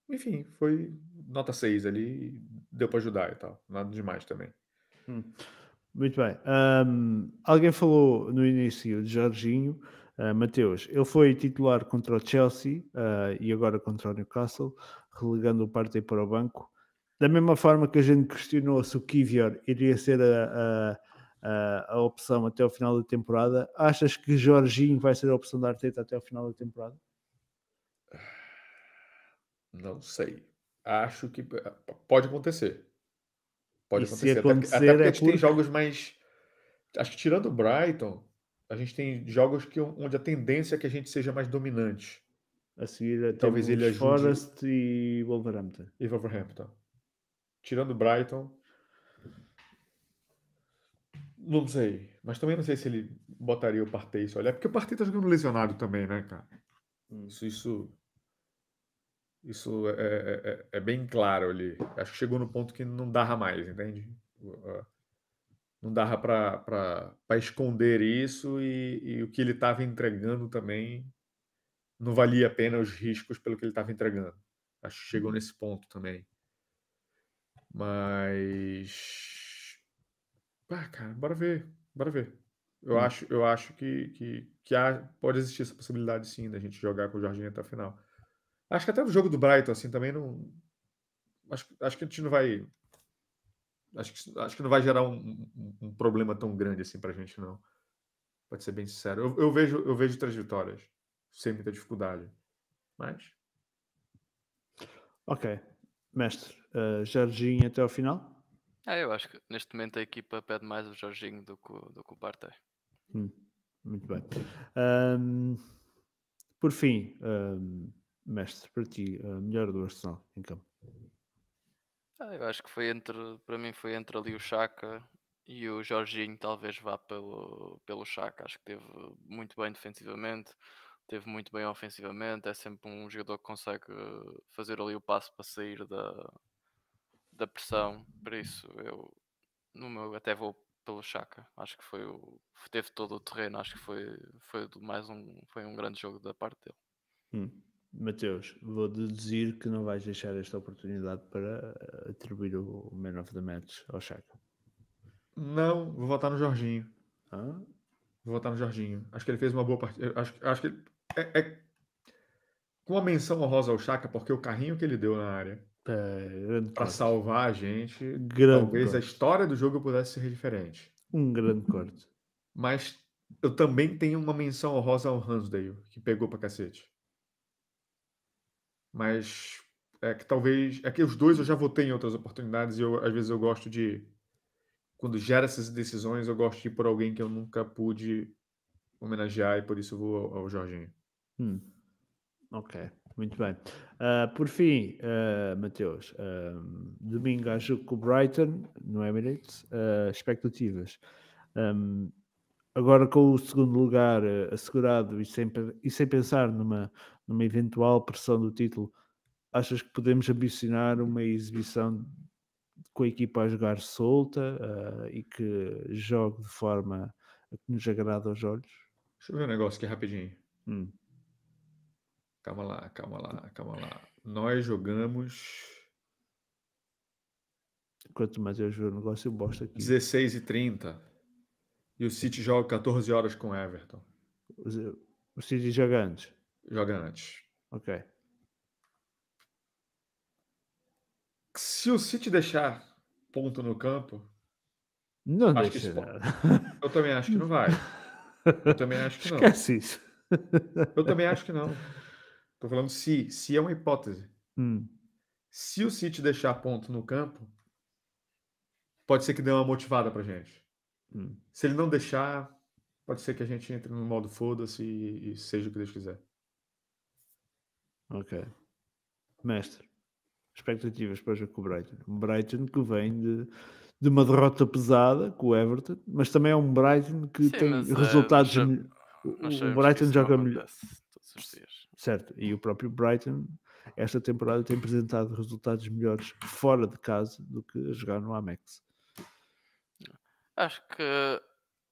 enfim, foi nota 6 ali, deu para ajudar e tal, nada demais também. Hum. Muito bem. Um, alguém falou no início de Jorginho, Uh, Mateus, ele foi titular contra o Chelsea uh, e agora contra o Newcastle, relegando o Partey para o banco. Da mesma forma que a gente questionou se o Kivior iria ser a, a, a, opção até o final da temporada, achas que Jorginho vai ser a opção da Arteta até o final da temporada? Não sei. Acho que pode acontecer. Pode acontecer. acontecer. Até, até porque é a gente por... tem jogos mais. Acho que tirando o Brighton, a gente tem jogos que, onde a tendência é que a gente seja mais dominante. A seguir, talvez ele ajude. Forest e Wolverhampton. E Wolverhampton. Tirando Brighton. Não sei. Mas também não sei se ele botaria o Partey se olhar, porque o Partey tá jogando lesionado também, né, cara? Isso, isso, isso é, é, é, é bem claro ali. Acho que chegou no ponto que não dava mais, entende? Não dava para esconder isso e, e o que ele estava entregando também não valia a pena os riscos pelo que ele estava entregando. Acho que chegou nesse ponto também. Mas. Ah, cara, bora ver. Bora ver. Eu Hum. acho, eu acho que, que, que há, pode existir essa possibilidade sim da gente jogar com o Jorginho até o final. Acho que até o jogo do Brighton, assim, também não. Acho, acho que a gente não vai. Acho que, acho que não vai gerar um, um, um problema tão grande assim pra gente, não. Pode ser bem sincero. Eu, eu vejo, eu vejo três vitórias, sem muita dificuldade. Mas. Ok. Mestre, uh, Jorginho até ao final? Ah, eu acho que neste momento a equipa pede mais o Jorginho do que, o- do que o Partey. Hum, muito bem. Ahm, por fim, ahm, mestre, para ti, a melhor do Arsenal em campo. Ah, eu acho que foi entre, para mim foi entre ali o Chaka e o Jorginho, talvez vá pelo, pelo Chaka. Acho que teve muito bem defensivamente, teve muito bem ofensivamente. É sempre um jogador que consegue fazer ali o passo para sair da, da pressão. Por isso, eu no meu até vou pelo Chaka. Acho que foi o teve todo o terreno. Acho que foi, foi mais um, foi um grande jogo da parte dele. Hum. Mateus, vou deduzir que não vais deixar esta oportunidade para uh, atribuir o Man of the Match ao Chaka. Não, vou votar no Jorginho. Ah? Vou votar no Jorginho. Acho que ele fez uma boa partida. Acho, acho que ele. É, é... Com uma menção honrosa ao Chaka, porque o carrinho que ele deu na área É, para salvar a gente, Grande talvez a corte. história do jogo pudesse ser diferente. Um grande corte. Mas eu também tenho uma menção honrosa ao Hansdale, que pegou pra cacete. Mas é que talvez. É que os dois eu já votei em outras oportunidades e eu, às vezes eu gosto de. Quando gera essas decisões, eu gosto de ir por alguém que eu nunca pude homenagear e por isso eu vou ao, ao Jorginho. Hum. Ok, muito bem. Ah, por fim, ah, Mateus, ah, domingo há jogo com o Brighton no Emirates. Expectativas. Ahm, agora com o segundo lugar assegurado e sem, e sem pensar numa, numa eventual pressão do título, achas que podemos ambicionar uma exibição com a equipa a jogar solta e que jogue de forma a que nos agrada aos olhos? Deixa eu ver um negócio aqui rapidinho. Hum. Calma lá, calma lá, calma lá. Nós jogamos Enquanto o Mateus vê o negócio, eu bosto aqui. 16 e 30 e o City joga 14 horas com o Everton. O- City joga antes. Joga antes. Ok. Se o City deixar ponto no campo, Não Acho que deixa isso nada. eu também acho que não vai. Eu também acho que não. Esquece isso. Eu também acho que não. Tô falando se, se é uma hipótese. Hum, Se o City deixar ponto no campo, pode ser que dê uma motivada pra gente. hum. Se ele não deixar, pode ser que a gente entre no modo foda-se e, e seja o que Deus quiser. Ok. Mestre, expectativas para o jogo com o Brighton. Um Brighton que vem de, de uma derrota pesada com o Everton, mas também é um Brighton que Sim, tem eh, resultados. sa- mel- o- Brighton joga melhor. todos os dias. Certo, e o próprio Brighton, esta temporada, tem apresentado resultados melhores fora de casa do que a jogar no Amex. Acho que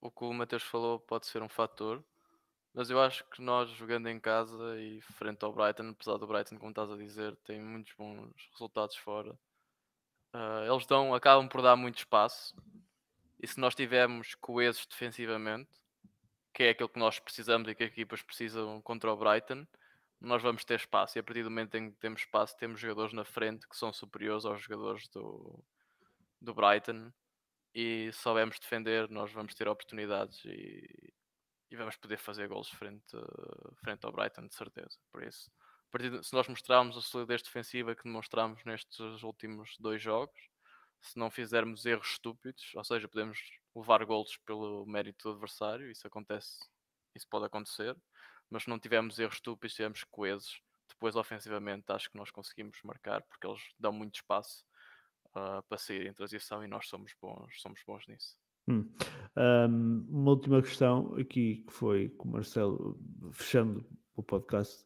o que o Mateus falou pode ser um fator, mas eu acho que nós jogando em casa e frente ao Brighton, apesar do Brighton, como estás a dizer, tem muitos bons resultados fora. ah, eles dão, acabam por dar muito espaço. E se nós tivermos coesos defensivamente, que é aquilo que nós precisamos e que as equipas precisam contra o Brighton, nós vamos ter espaço. E a partir do momento em que temos espaço, temos jogadores na frente que são superiores aos jogadores do, do Brighton e se soubermos defender, nós vamos ter oportunidades e, e vamos poder fazer gols frente, frente ao Brighton, de certeza. Por isso, partir se nós mostrarmos a solidez defensiva que demonstramos nestes últimos dois jogos, se não fizermos erros estúpidos, ou seja, podemos levar gols pelo mérito do adversário, isso acontece, isso pode acontecer, mas se não tivermos erros estúpidos, tivermos coesos, depois ofensivamente acho que nós conseguimos marcar, porque eles dão muito espaço ah, para sair em transição e nós somos bons, somos bons nisso. Hum. Um, uma última questão aqui que foi com o Marcelo, fechando o podcast,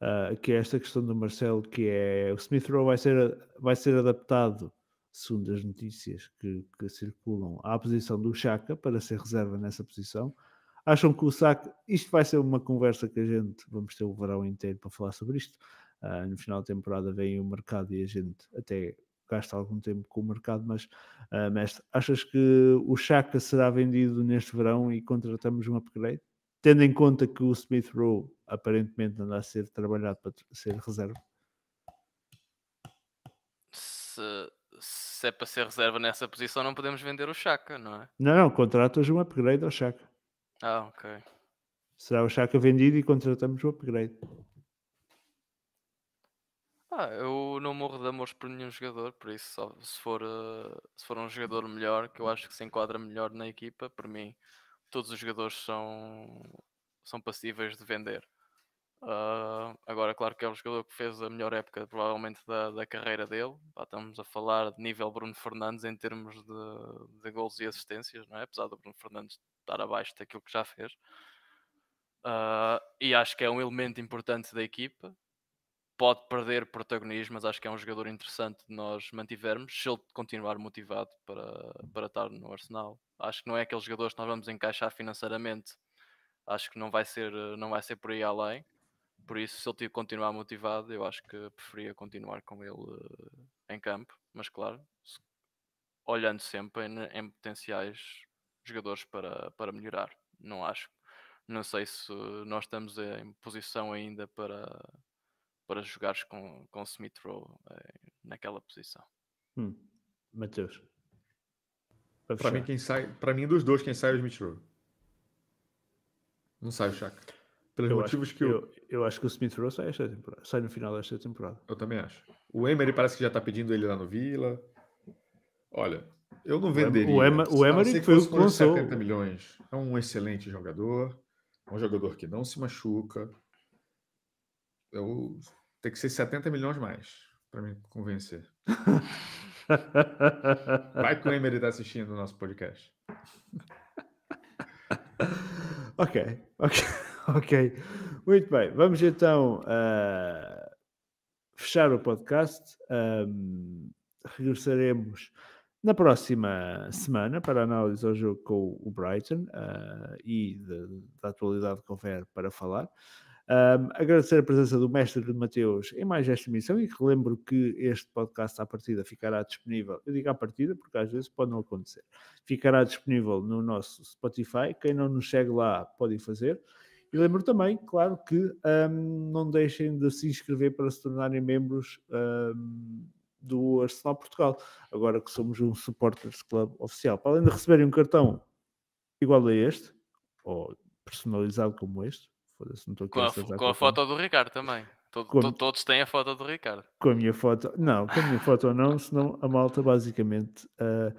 uh, que é esta questão do Marcelo, que é o Smith Rowe vai ser, vai ser adaptado, segundo as notícias que, que circulam, à posição do Chaka para ser reserva nessa posição. Acham que o saque, isto vai ser uma conversa que a gente vamos ter o verão inteiro para falar sobre isto. Uh, no final da temporada vem o mercado e a gente até gasta algum tempo com o mercado, mas uh, mestre, achas que o Chaka será vendido neste verão e contratamos um upgrade? Tendo em conta que o Smith Rowe aparentemente anda a ser trabalhado para ser reserva? Se, se é para ser reserva nessa posição, não podemos vender o Chaka, não é? Não, não, contratas um upgrade ao Chaka. Ah, ok. Será o Chaka vendido e contratamos o upgrade. Ah, eu não morro de amores por nenhum jogador, por isso só, se, for, uh, se for um jogador melhor, que eu acho que se enquadra melhor na equipa, por mim, todos os jogadores são, são passíveis de vender. Uh, agora, claro que é o jogador que fez a melhor época, provavelmente, da, da carreira dele. Pá, estamos a falar de nível Bruno Fernandes em termos de, de gols e assistências, não é? Apesar do Bruno Fernandes estar abaixo daquilo que já fez. Uh, e acho que é um elemento importante da equipa pode perder protagonismo, mas acho que é um jogador interessante de nós mantivermos se ele continuar motivado para, para estar no Arsenal. Acho que não é aqueles jogadores que nós vamos encaixar financeiramente. Acho que não vai ser, não vai ser por aí além. Por isso, se ele continuar motivado, eu acho que preferia continuar com ele uh, em campo. Mas claro, se, olhando sempre em, em, potenciais jogadores para, para melhorar. Não acho. Não sei se nós estamos em posição ainda para para jogares com, com Smith Rowe eh, naquela posição. Hum. Mateus. Para mim, quem sai, para mim, dos dois, quem sai é o Smith Rowe. Não sai o Chaka. Pelos eu motivos acho, que eu... eu... acho que o Smith Rowe sai, esta temporada, sai no final desta temporada. Eu também acho. O Emery parece que já está pedindo ele lá no Vila. Olha, eu não venderia. O, Emer, o Emery foi o que lançou. 70 milhões. É um excelente jogador. Um jogador que não se machuca. Eu tem que ser 70 milhões mais para me convencer. *laughs* Vai que o Emery está assistindo o nosso podcast. ok, ok, *laughs* ok. Muito bem, vamos então uh, fechar o podcast. Um, regressaremos na próxima semana para análise ao jogo com o Brighton uh, e da atualidade que houver para falar. Um, agradecer a presença do mestre de Mateus em mais esta emissão e relembro que este podcast à partida ficará disponível, eu digo à partida porque às vezes pode não acontecer, ficará disponível no nosso Spotify, quem não nos segue lá podem fazer. E lembro também, claro, que um, não deixem de se inscrever para se tornarem membros um, do Arsenal Portugal, agora que somos um Supporters Club oficial. Para além de receberem um cartão igual a este, ou personalizado como este, com a, com a foto do Ricardo também. Todo, com... Todos têm a foto do Ricardo. Com a minha foto, não, com a minha foto não, senão a malta basicamente uh,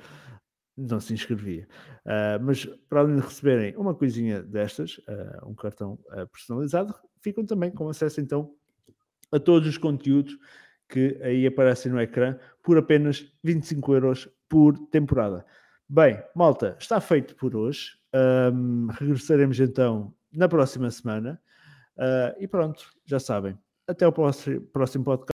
não se inscrevia. Uh, mas para além de receberem uma coisinha destas, uh, um cartão personalizado, ficam também com acesso então a todos os conteúdos que aí aparecem no ecrã por apenas 25 euros por temporada. Bem, malta, está feito por hoje. Um, regressaremos então na próxima semana. Uh, e pronto, já sabem. Até o próximo podcast.